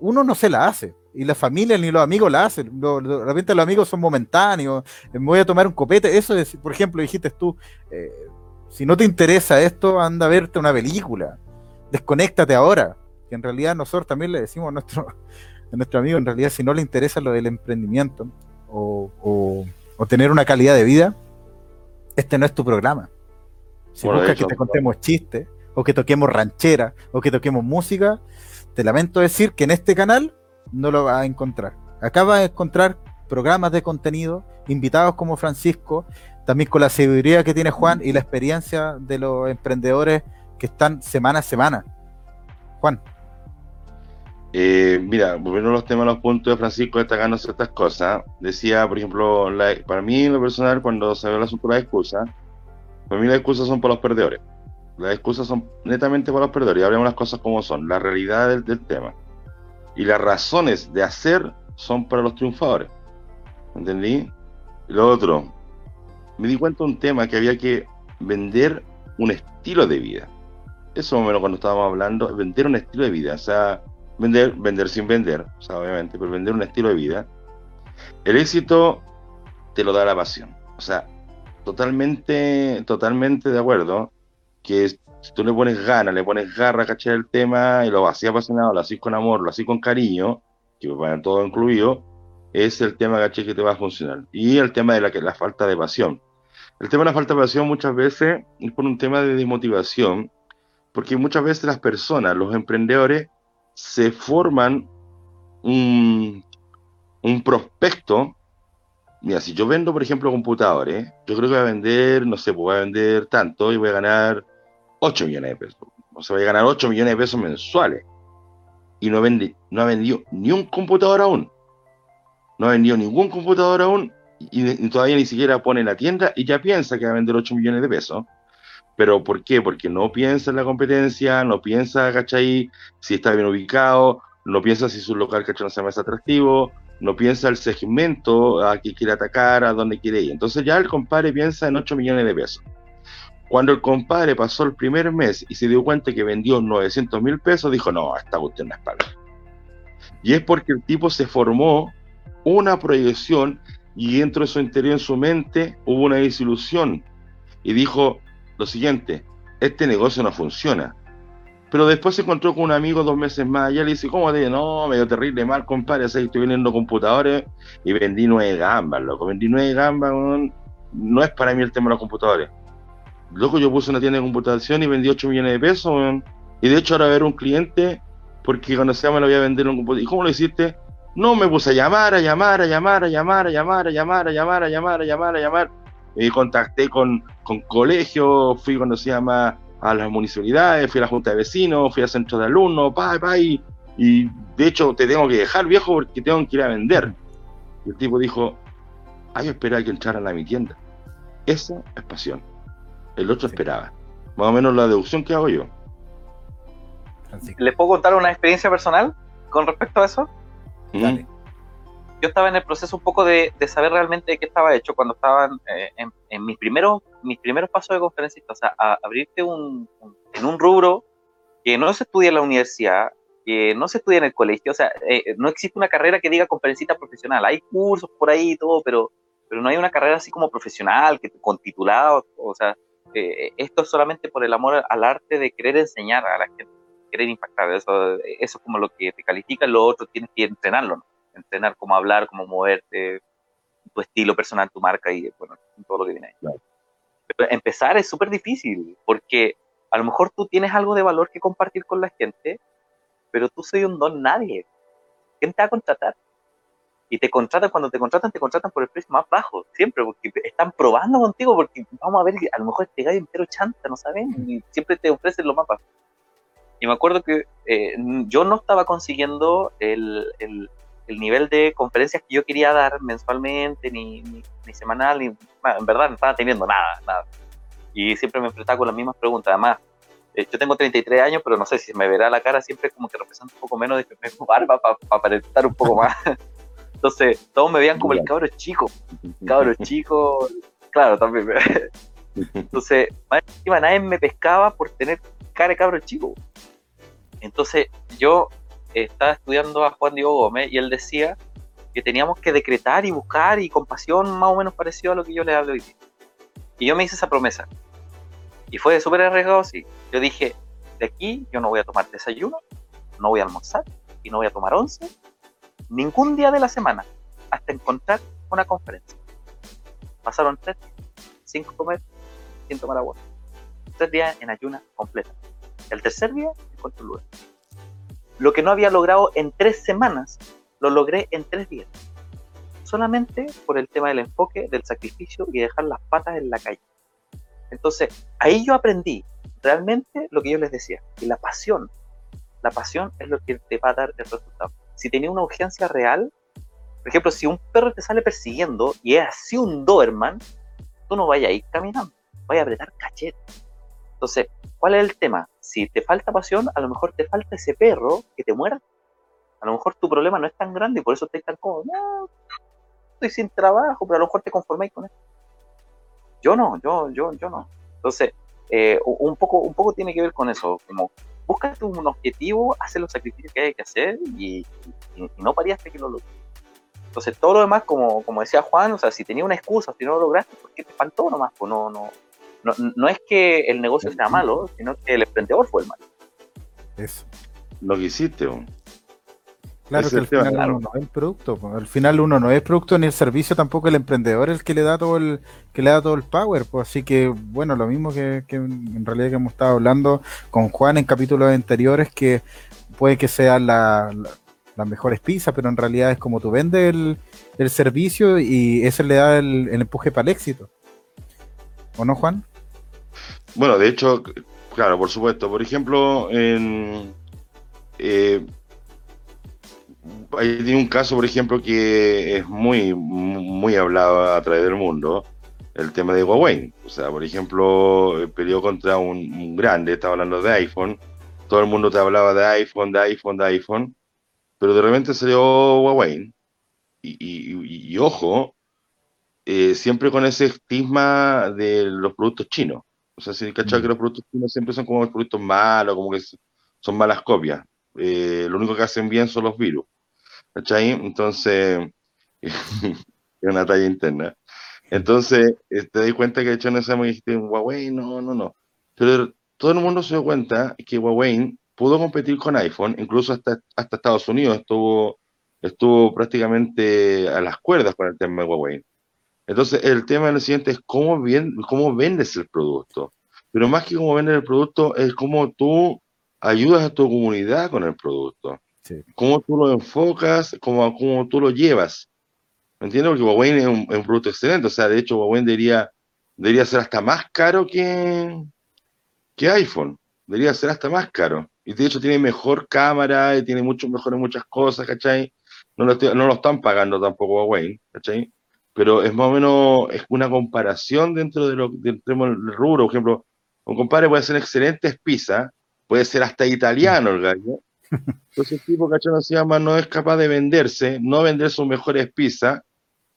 uno no se la hace. Y la familia ni los amigos la hacen. de repente los amigos son momentáneos. Me voy a tomar un copete. Eso es, por ejemplo, dijiste tú, eh, si no te interesa esto, anda a verte una película. Desconéctate ahora. Que en realidad nosotros también le decimos a nuestro, a nuestro amigo, en realidad si no le interesa lo del emprendimiento o, tener una calidad de vida, este no es tu programa. Si buscas que te contemos chistes, o que toquemos ranchera, o que toquemos música, te lamento decir que en este canal no lo vas a encontrar. Acá vas a encontrar programas de contenido, invitados como Francisco, también con la seguridad que tiene Juan y la experiencia de los emprendedores que están semana a semana. Juan. Eh, mira, volviendo a los temas, los puntos de Francisco destacando ciertas cosas. Decía, por ejemplo, para mí, en lo personal, cuando se ve la asunto de las excusas, para mí las excusas son para los perdedores. Las excusas son netamente para los perdedores. Y hablemos las cosas como son, la realidad del, tema. Y las razones de hacer son para los triunfadores. ¿Entendí? lo otro, me di cuenta de un tema que había que vender un estilo de vida. Eso más o menos cuando estábamos hablando, vender un estilo de vida. O sea, vender, vender sin vender, o sea, obviamente, pero vender un estilo de vida. El éxito te lo da la pasión. O sea, totalmente, totalmente de acuerdo que si tú le pones ganas, le pones garra a cachar el tema y lo hacías apasionado, lo hacís con amor, lo hacís con cariño, que va todo incluido, es el tema caché que te va a funcionar. Y el tema de la, la falta de pasión. El tema de la falta de pasión muchas veces es por un tema de desmotivación, porque muchas veces las personas, los emprendedores, se forman un, un prospecto. Mira, si yo vendo, por ejemplo, computadores, yo creo que voy a vender, no sé, pues voy a vender tanto y voy a ganar 8 millones de pesos. O sea, voy a ganar 8 millones de pesos mensuales. Y no, vende, no ha vendido ni un computador aún. No ha vendido ningún computador aún y, todavía ni siquiera pone la tienda y ya piensa que va a vender 8 millones de pesos. ¿Pero por qué? Porque no piensa en la competencia, no piensa, ¿cachai? Si está bien ubicado, no piensa si su local, ¿cachai? No se más atractivo, no piensa el segmento a que quiere atacar, a dónde quiere ir. Entonces ya el compadre piensa en 8 millones de pesos. Cuando el compadre pasó el primer mes y se dio cuenta que vendió 900 mil pesos, dijo, no, esta usted no es para Y es porque el tipo se formó una proyección y dentro de su interior, en su mente, hubo una desilusión. Y dijo, lo siguiente, este negocio no funciona. Pero después se encontró con un amigo dos meses más, y le dice, ¿cómo te No, medio terrible mal, compadre, estoy vendiendo computadores y vendí nueve gambas, loco, vendí nueve gambas, no, es para mí el tema de los computadores. Loco, yo puse una tienda de computación y vendí 8 millones de pesos, y de hecho ahora ver un cliente, porque cuando se llama lo voy a vender un computador. ¿Y cómo lo hiciste? No, me puse a llamar, a llamar, a llamar, a llamar, a llamar, a llamar, a llamar, a llamar, a llamar, a llamar, y contacté con, con colegios, fui cuando se llama a las municipalidades, fui a la junta de vecinos, fui al centro de alumnos, pa, pa, y, de hecho te tengo que dejar viejo porque tengo que ir a vender. Y el tipo dijo, hay que esperar que entraran a mi tienda. Esa es pasión. El otro esperaba. Más o menos la deducción que hago yo. ¿Les puedo contar una experiencia personal con respecto a eso? Dale. Yo estaba en el proceso un poco de, saber realmente de qué estaba hecho cuando estaban eh, en, mis, primeros, mis primeros pasos de conferencista, o sea, abrirte un, en un rubro que no se estudia en la universidad, que no se estudia en el colegio, o sea, eh, no existe una carrera que diga conferencista profesional, hay cursos por ahí y todo, pero, pero no hay una carrera así como profesional, que, con titulado, o sea, eh, esto es solamente por el amor al arte de querer enseñar a la gente, querer impactar, eso, eso es como lo que te califica, lo otro tienes que entrenarlo, ¿no? entrenar cómo hablar, cómo moverte, tu estilo personal, tu marca y bueno, todo lo que viene ahí. Pero empezar es súper difícil porque a lo mejor tú tienes algo de valor que compartir con la gente, pero tú soy un don nadie. ¿Quién te va a contratar? Y te contratan, cuando te contratan, te contratan por el precio más bajo, siempre, porque están probando contigo, porque vamos a ver, a lo mejor este gallo entero chanta, no saben, y siempre te ofrecen lo más bajo. Y me acuerdo que eh, yo no estaba consiguiendo el, el nivel de conferencias que yo quería dar mensualmente, ni, ni, semanal, ni, en verdad no estaba teniendo nada, nada. Y siempre me enfrentaba con las mismas preguntas. Además, eh, yo tengo 33 años, pero no sé si me verá la cara siempre como que representa un poco menos de que me barba para aparentar un poco más. Entonces, todos me veían como el cabro chico. Cabro chico, claro, también. Entonces, más encima nadie me pescaba por tener cara de cabro chico. Entonces yo estaba estudiando a Juan Diego Gómez y él decía que teníamos que decretar y buscar y con pasión más o menos parecido a lo que yo le hablo hoy día. Y yo me hice esa promesa. Y fue súper arriesgado, sí. Yo dije, de aquí yo no voy a tomar desayuno, no voy a almorzar y no voy a tomar once ningún día de la semana hasta encontrar una conferencia. Pasaron tres, cinco comer, sin tomar agua. Tres días en ayuna completa. El tercer día encontré un lugar. Lo que no había logrado en tres semanas, lo logré en tres días. Solamente por el tema del enfoque, del sacrificio y dejar las patas en la calle. Entonces, ahí yo aprendí realmente lo que yo les decía. Y la pasión, la pasión es lo que te va a dar el resultado. Si tenía una urgencia real, por ejemplo, si un perro te sale persiguiendo y es así un Doberman, tú no vayas a ir caminando, vayas a apretar cachete. Entonces, ¿cuál es el tema? Si te falta pasión, a lo mejor te falta ese perro que te muera. A lo mejor tu problema no es tan grande y por eso estás tan cómodo. No, estoy sin trabajo, pero a lo mejor te conformáis con eso. Yo no, yo, yo, yo no. Entonces, eh, un, poco, un poco tiene que ver con eso, como búscate un objetivo, haz los sacrificios que hay que hacer y, no parías hasta que lo logres. Entonces, todo lo demás, como, como decía Juan, o sea, si tenía una excusa, si no lo lograste, porque te faltó nomás, pues no, no, no, no es que el negocio sea malo, sino que el emprendedor fue el malo. Eso. Lo que hiciste, Claro que al final uno no es el producto, al final uno no es producto ni el servicio tampoco el emprendedor es el que le da todo el que le da todo el power, pues así que bueno, lo mismo que, en realidad que hemos estado hablando con Juan en capítulos anteriores que puede que sea la, las mejores pizzas, pero en realidad es como tú vendes el, servicio y eso le da el, empuje para el éxito. ¿O no, Juan? Bueno, de hecho, claro, por supuesto. Por ejemplo, en, eh, hay un caso, por ejemplo, que es muy, muy hablado a través del mundo, el tema de Huawei. O sea, por ejemplo, peleó contra un, grande, estaba hablando de iPhone, todo el mundo te hablaba de iPhone, de iPhone, de iPhone, pero de repente salió Huawei. Y, ojo, eh, siempre con ese estigma de los productos chinos. O sea, si cachado mm. que los productos chinos siempre son como productos malos, como que son malas copias. Eh, lo único que hacen bien son los virus. ¿Cachai? Entonces, [laughs] es una talla interna. Entonces, eh, te das cuenta que de hecho no sabemos dijiste Huawei, no, no, no. Pero todo el mundo se dio cuenta que Huawei pudo competir con iPhone, incluso hasta, hasta Estados Unidos estuvo, estuvo prácticamente a las cuerdas con el tema de Huawei. Entonces, el tema del siguiente es cómo, bien, cómo vendes el producto. Pero más que cómo vendes el producto, es cómo tú ayudas a tu comunidad con el producto. Cómo tú lo enfocas, cómo, cómo tú lo llevas. ¿Me entiendes? Porque Huawei es un, producto excelente. O sea, de hecho, Huawei debería, debería ser hasta más caro que, que iPhone. Debería ser hasta más caro. Y de hecho tiene mejor cámara y tiene mucho mejor en muchas cosas, ¿cachai? No lo, no lo están pagando tampoco Huawei, ¿cachai? Pero es más o menos es una comparación dentro de lo, del, del rubro. Por ejemplo, un compadre puede hacer excelentes pizzas, puede ser hasta italiano el gallo. Entonces el tipo, ¿cachai? No se llama, no es capaz de venderse, no vender sus mejores pizzas,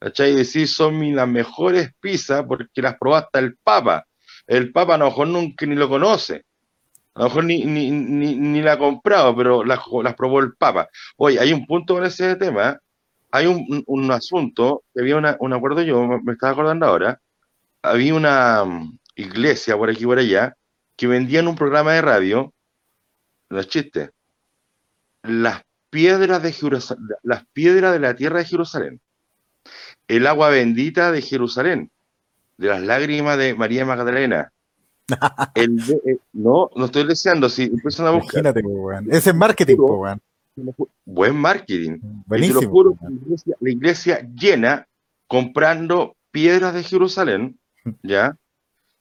¿cachai? Y decir son las mejores pizzas porque las probó hasta el Papa. El Papa a lo mejor nunca ni lo conoce. A lo mejor ni, ni, ni, la ha comprado, pero las, las probó el Papa. Oye, hay un punto con ese tema. Hay un, un asunto, que había una, un acuerdo, yo me estaba acordando ahora, había una mm, iglesia por aquí y por allá que vendían un programa de radio los chistes, las piedras de Jerusalén, las piedras de la tierra de Jerusalén, el agua bendita de Jerusalén, de las lágrimas de María Magdalena. [laughs] El, eh, no, no estoy deseando, si empiezan a buscar. Imagínate, Ese es marketing, Buen marketing. Buenísimo. la, iglesia, llena comprando piedras de Jerusalén, [laughs] ¿ya?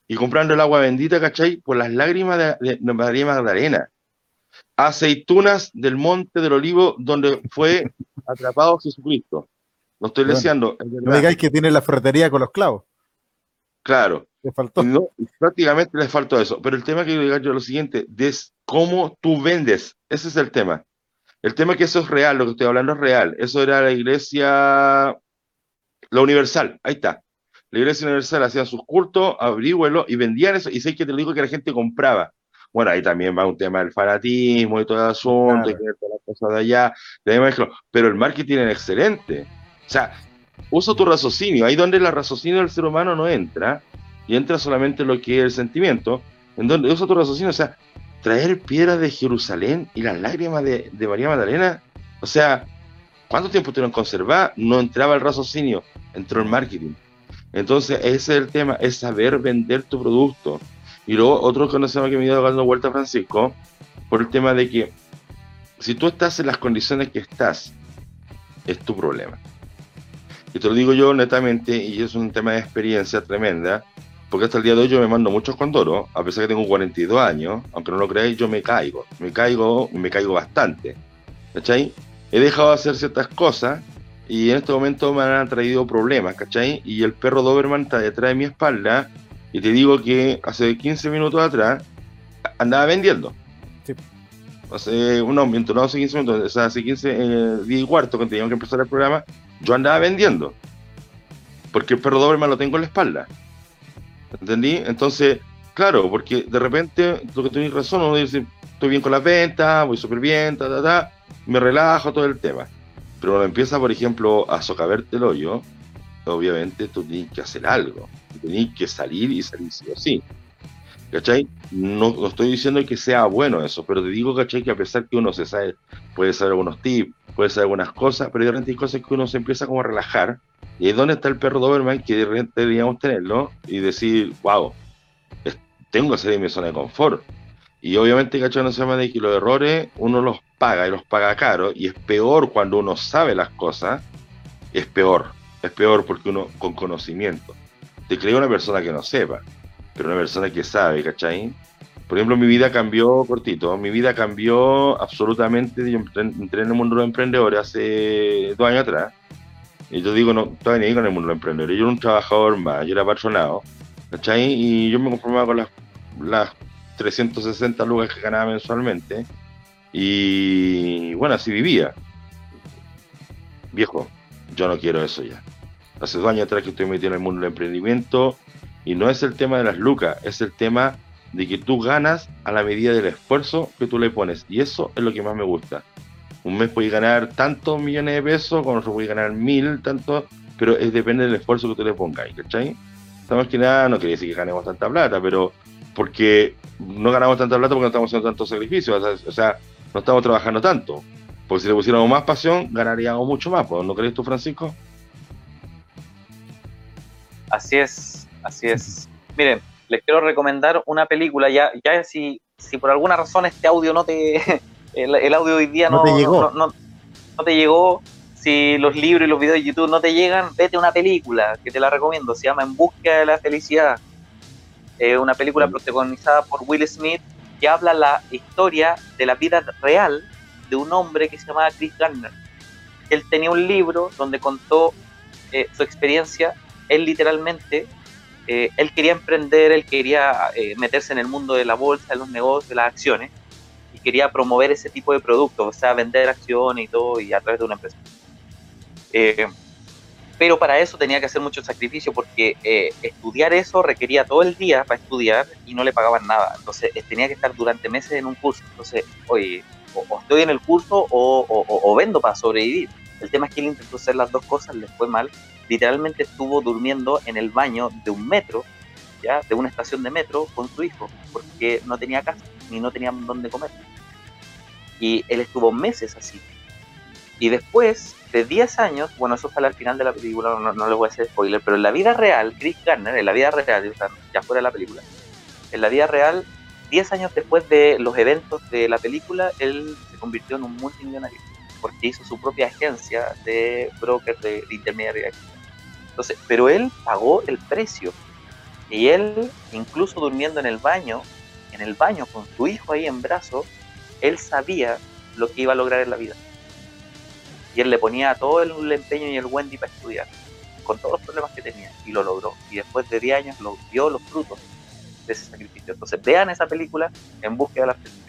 Y comprando el agua bendita, ¿cachai? Por las lágrimas de María Magdalena aceitunas del monte del olivo donde fue [laughs] atrapado Jesucristo. No estoy deseando. No digáis que tiene la ferretería con los clavos. Claro. Le faltó. No, prácticamente le faltó eso. Pero el tema que quiero yo es lo siguiente, es cómo tú vendes. Ese es el tema. El tema es que eso es real, lo que estoy hablando es real. Eso era la iglesia, la universal, ahí está. La iglesia universal hacía sus cultos, abríguelo y vendían eso. Y sé que te digo que la gente compraba Bueno, ahí también va un tema del fanatismo y todo el asunto, y todas las cosas de allá, pero el marketing es excelente. O sea, usa tu raciocinio, ahí donde el raciocinio del ser humano no entra, y entra solamente lo que es el sentimiento, en donde usa tu raciocinio, o sea, traer piedras de Jerusalén y las lágrimas de, de María Magdalena, o sea, ¿cuánto tiempo tuvieron conservar? No entraba el raciocinio, entró el marketing. Entonces, ese es el tema, es saber vender tu producto. Y luego, otro conocemos que me ido dando vuelta Francisco, por el tema de que si tú estás en las condiciones que estás, es tu problema. Y te lo digo yo netamente, y es un tema de experiencia tremenda, porque hasta el día de hoy yo me mando muchos condoros, a pesar que tengo 42 años, aunque no lo creáis, yo me caigo, me caigo, me caigo bastante. ¿Cachai? He dejado de hacer ciertas cosas y en este momento me han traído problemas, ¿cachai? Y el perro Doberman está detrás de mi espalda y te digo que hace 15 minutos atrás andaba vendiendo. Sí. Hace, no, miento, no hace 15 minutos, o sea, hace 15, eh, 10 y cuarto, cuando teníamos que empezar el programa, yo andaba vendiendo. Porque el perro Doberman lo tengo en la espalda. ¿Entendí? Entonces, claro, porque de repente, lo que tienes razón, uno dice, estoy bien con las ventas, voy súper bien, ta, ta, ta, me relajo todo el tema. Pero cuando empieza, por ejemplo, a socaverte el hoyo, obviamente tú tienes que hacer algo. Tienes que salir y salir sí o. ¿Cachai? No, estoy diciendo que sea bueno eso, pero te digo, ¿cachai? Que a pesar que uno se sabe, puede saber algunos tips, puede saber algunas cosas, pero de repente hay cosas que uno se empieza como a relajar. Y es está el perro Doberman que de repente deberíamos tenerlo y decir, wow, tengo que salir de mi zona de confort. Y obviamente, ¿cachai? No se llama de que los errores uno los paga y los paga caro, y es peor cuando uno sabe las cosas, es peor, es peor porque uno con conocimiento. Te creo una persona que no sepa, pero una persona que sabe, ¿cachai? Por ejemplo, mi vida cambió, cortito, mi vida cambió absolutamente, yo entré en el mundo de los emprendedores hace dos años atrás, y yo digo, no, todavía ni con el mundo de los emprendedores, yo era un trabajador más, yo era patronado, ¿cachai? Y yo me conformaba con las, las 360 lucas que ganaba mensualmente, y bueno, así vivía. Viejo, yo no quiero eso ya. Hace dos años atrás que estoy metido en el mundo del emprendimiento y no es el tema de las lucas, es el tema de que tú ganas a la medida del esfuerzo que tú le pones. Y eso es lo que más me gusta. Un mes puedes ganar tantos millones de pesos, con otro puedes ganar mil, tanto, pero es depende del esfuerzo que tú le pongas, ¿cachai? Estamos que nada, no quiere decir que ganemos tanta plata, pero porque no ganamos tanta plata porque no estamos haciendo tantos sacrificios. O sea, no estamos trabajando tanto. Porque si le pusiéramos más pasión, ganaríamos mucho más. ¿No crees tú, Francisco? Así es, así es. Miren, les quiero recomendar una película. Ya, ya si, si por alguna razón este audio no te. [laughs] El, audio hoy día no, te llegó. No, te llegó. Si los libros y los videos de YouTube no te llegan, vete a una película que te la recomiendo. Se llama En Búsqueda de la Felicidad. Es una película mm. protagonizada por Will Smith que habla la historia de la vida real de un hombre que se llamaba Chris Gardner. Él tenía un libro donde contó eh, su experiencia. Él literalmente, eh, él quería emprender, él quería eh, meterse en el mundo de la bolsa, de los negocios, de las acciones, y quería promover ese tipo de productos, o sea, vender acciones y todo, y a través de una empresa pero para eso tenía que hacer mucho sacrificio porque eh, estudiar eso requería todo el día para estudiar y no le pagaban nada. Entonces eh, tenía que estar durante meses en un curso. Entonces, oye, o, estoy en el curso o, vendo para sobrevivir. El tema es que él intentó hacer las dos cosas, le fue mal. Literalmente estuvo durmiendo en el baño de un metro, ya, de una estación de metro con su hijo, porque no tenía casa ni no tenía dónde comer. Y él estuvo meses así. Y después de 10 años, bueno, eso sale al final de la película, no, no, les voy a hacer spoiler, pero en la vida real, Chris Garner, en la vida real, ya fuera de la película, en la vida real, 10 años después de los eventos de la película, él se convirtió en un multimillonario, porque hizo su propia agencia de broker, de, de intermediario. Entonces, pero él pagó el precio. Y él, incluso durmiendo en el baño, en el baño con su hijo ahí en brazos, él sabía lo que iba a lograr en la vida y él le ponía todo el empeño y el Wendy para estudiar, con todos los problemas que tenía, y lo logró. Y después de 10 años lo vio los frutos de ese sacrificio. Entonces vean esa película en búsqueda de la felicidad.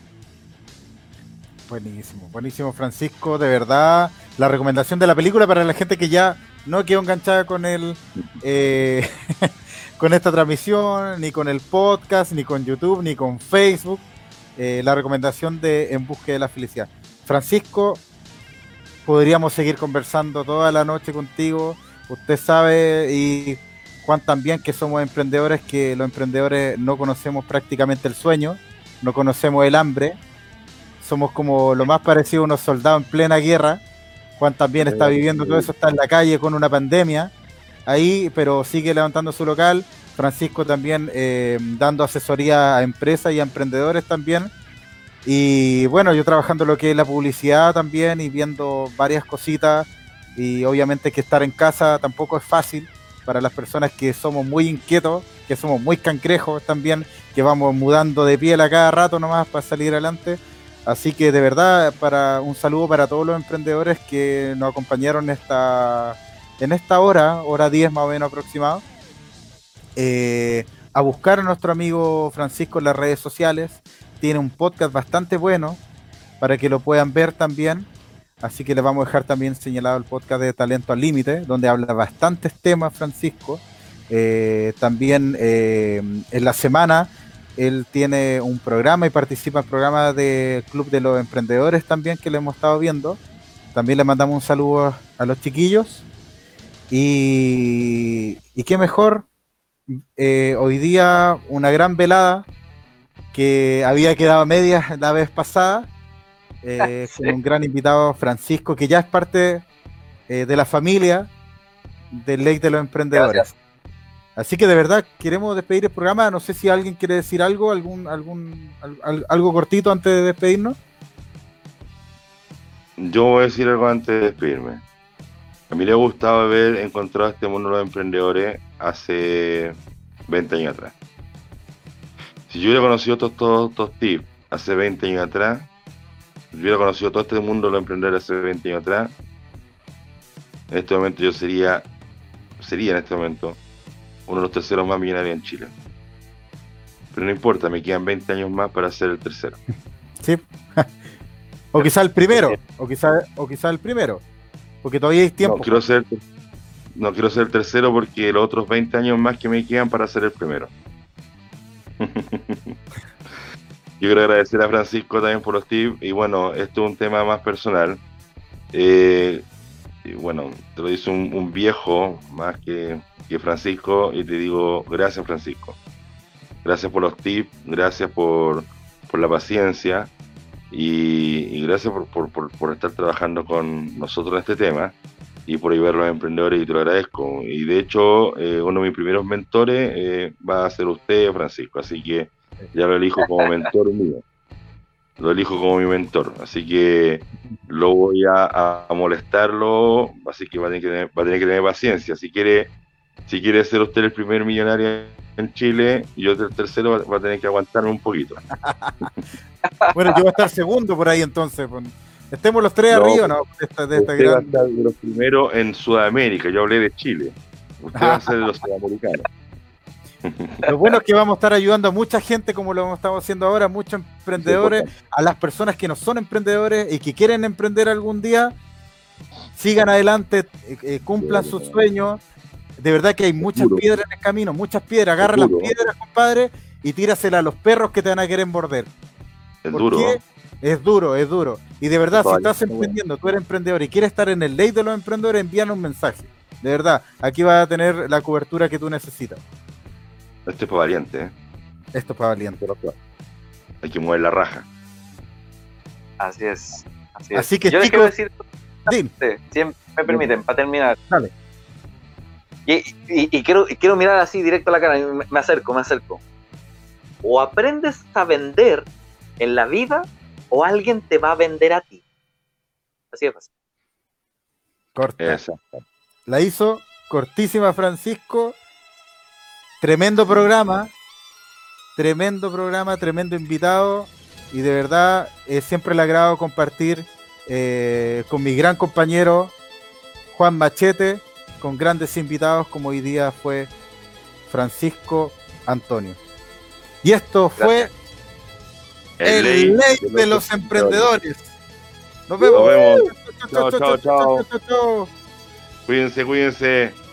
Buenísimo, buenísimo Francisco, de verdad, la recomendación de la película para la gente que ya no quedó enganchada con el eh, [laughs] con esta transmisión, ni con el podcast, ni con YouTube, ni con Facebook. eh, la recomendación de En Búsqueda de la Felicidad. Francisco, podríamos seguir conversando toda la noche contigo. Usted sabe y Juan también que somos emprendedores, que los emprendedores no conocemos prácticamente el sueño, no conocemos el hambre, somos como lo más parecido a unos soldados en plena guerra. Juan también está viviendo todo eso, está en la calle con una pandemia ahí, pero sigue levantando su local. Francisco también eh, dando asesoría a empresas y a emprendedores también. Y bueno, yo trabajando lo que es la publicidad también y viendo varias cositas. Y obviamente que estar en casa tampoco es fácil para las personas que somos muy inquietos, que somos muy cangrejos también, que vamos mudando de piel a cada rato nomás para salir adelante. Así que de verdad, para un saludo para todos los emprendedores que nos acompañaron esta, en esta hora, hora 10 más o menos aproximado, eh, a buscar a nuestro amigo Francisco en las redes sociales. Tiene un podcast bastante bueno para que lo puedan ver también. Así que les vamos a dejar también señalado el podcast de Talento al Límite, donde habla bastantes temas Francisco. Eh, también eh, en la semana él tiene un programa y participa en el programa del Club de los Emprendedores también que le hemos estado viendo. También le mandamos un saludo a los chiquillos. Y, y qué mejor, eh, hoy día una gran velada que había quedado a medias la vez pasada, eh, [laughs] con un gran invitado, Francisco, que ya es parte eh, de la familia del Ley de los Emprendedores. Así que de verdad queremos despedir el programa. No sé si alguien quiere decir algo, algún, algún, algo cortito antes de despedirnos. Yo voy a decir algo antes de despedirme. A mí le gustaba haber encontrado este mundo de los emprendedores hace 20 años atrás. Si yo hubiera conocido todos estos, tips hace 20 años atrás, si hubiera conocido todo este mundo de los emprendedores hace 20 años atrás, en este momento yo sería, sería en este momento uno de los terceros más millonarios en Chile. Pero no importa, me quedan 20 años más para ser el tercero. Sí. [laughs] o quizá el primero, o quizá, o quizá el primero. Porque todavía hay tiempo. No quiero ser, no quiero ser el tercero porque los otros 20 años más que me quedan para ser el primero. [laughs] Yo quiero agradecer a Francisco también por los tips. Y bueno, esto es un tema más personal. Eh, bueno, te lo dice un, viejo más que, Francisco y te digo gracias Francisco. Gracias por los tips, gracias por, la paciencia y, gracias por, estar trabajando con nosotros en este tema y por ayudar a los emprendedores y te lo agradezco. Y de hecho, eh, uno de mis primeros mentores eh, va a ser usted, Francisco, así que ya lo elijo como mentor mío lo elijo como mi mentor, así que lo voy a, molestarlo, así que va a, tener que tener, va a tener que tener paciencia. Si quiere, si quiere ser usted el primer millonario en Chile y yo el tercero, va, a tener que aguantarme un poquito. [laughs] bueno, yo voy a estar segundo por ahí entonces. Estemos los tres arriba, ¿no? De esta, de estar de los primeros en Sudamérica, yo hablé de Chile. Usted va a ser de los sudamericanos. [laughs] Lo bueno es que vamos a estar ayudando a mucha gente, como lo estamos haciendo ahora, muchos emprendedores, a las personas que no son emprendedores y que quieren emprender algún día, sigan adelante, eh, eh, cumplan sus sueños. De verdad que hay muchas piedras en el camino, muchas piedras. Agarra las piedras, compadre, y tíraselas a los perros que te van a querer morder. Es duro. Es duro, es duro. Y de verdad, si estás emprendiendo, tú eres emprendedor y quieres estar en el ley de los emprendedores, envíanos un mensaje. De verdad, aquí vas a tener la cobertura que tú necesitas. Esto es para valiente, ¿eh? Esto es para valiente. Hay que mover la raja. Así es. Así, así que, Yo chicos, quiero decir, si me permiten, para terminar. Dale. Y, quiero, quiero mirar así directo a la cara, me, me acerco, me acerco. O aprendes a vender en la vida o alguien te va a vender a ti. Así es fácil. Corta. Exacto. La hizo cortísima Francisco Tremendo programa, tremendo programa, tremendo invitado y de verdad es siempre el agrado compartir eh, con mi gran compañero Juan Machete, con grandes invitados como hoy día fue Francisco Antonio. Y esto fue el, ley, de, los, emprendedores. Nos vemos. Nos vemos. Chao, chao, chao. Cuídense, cuídense.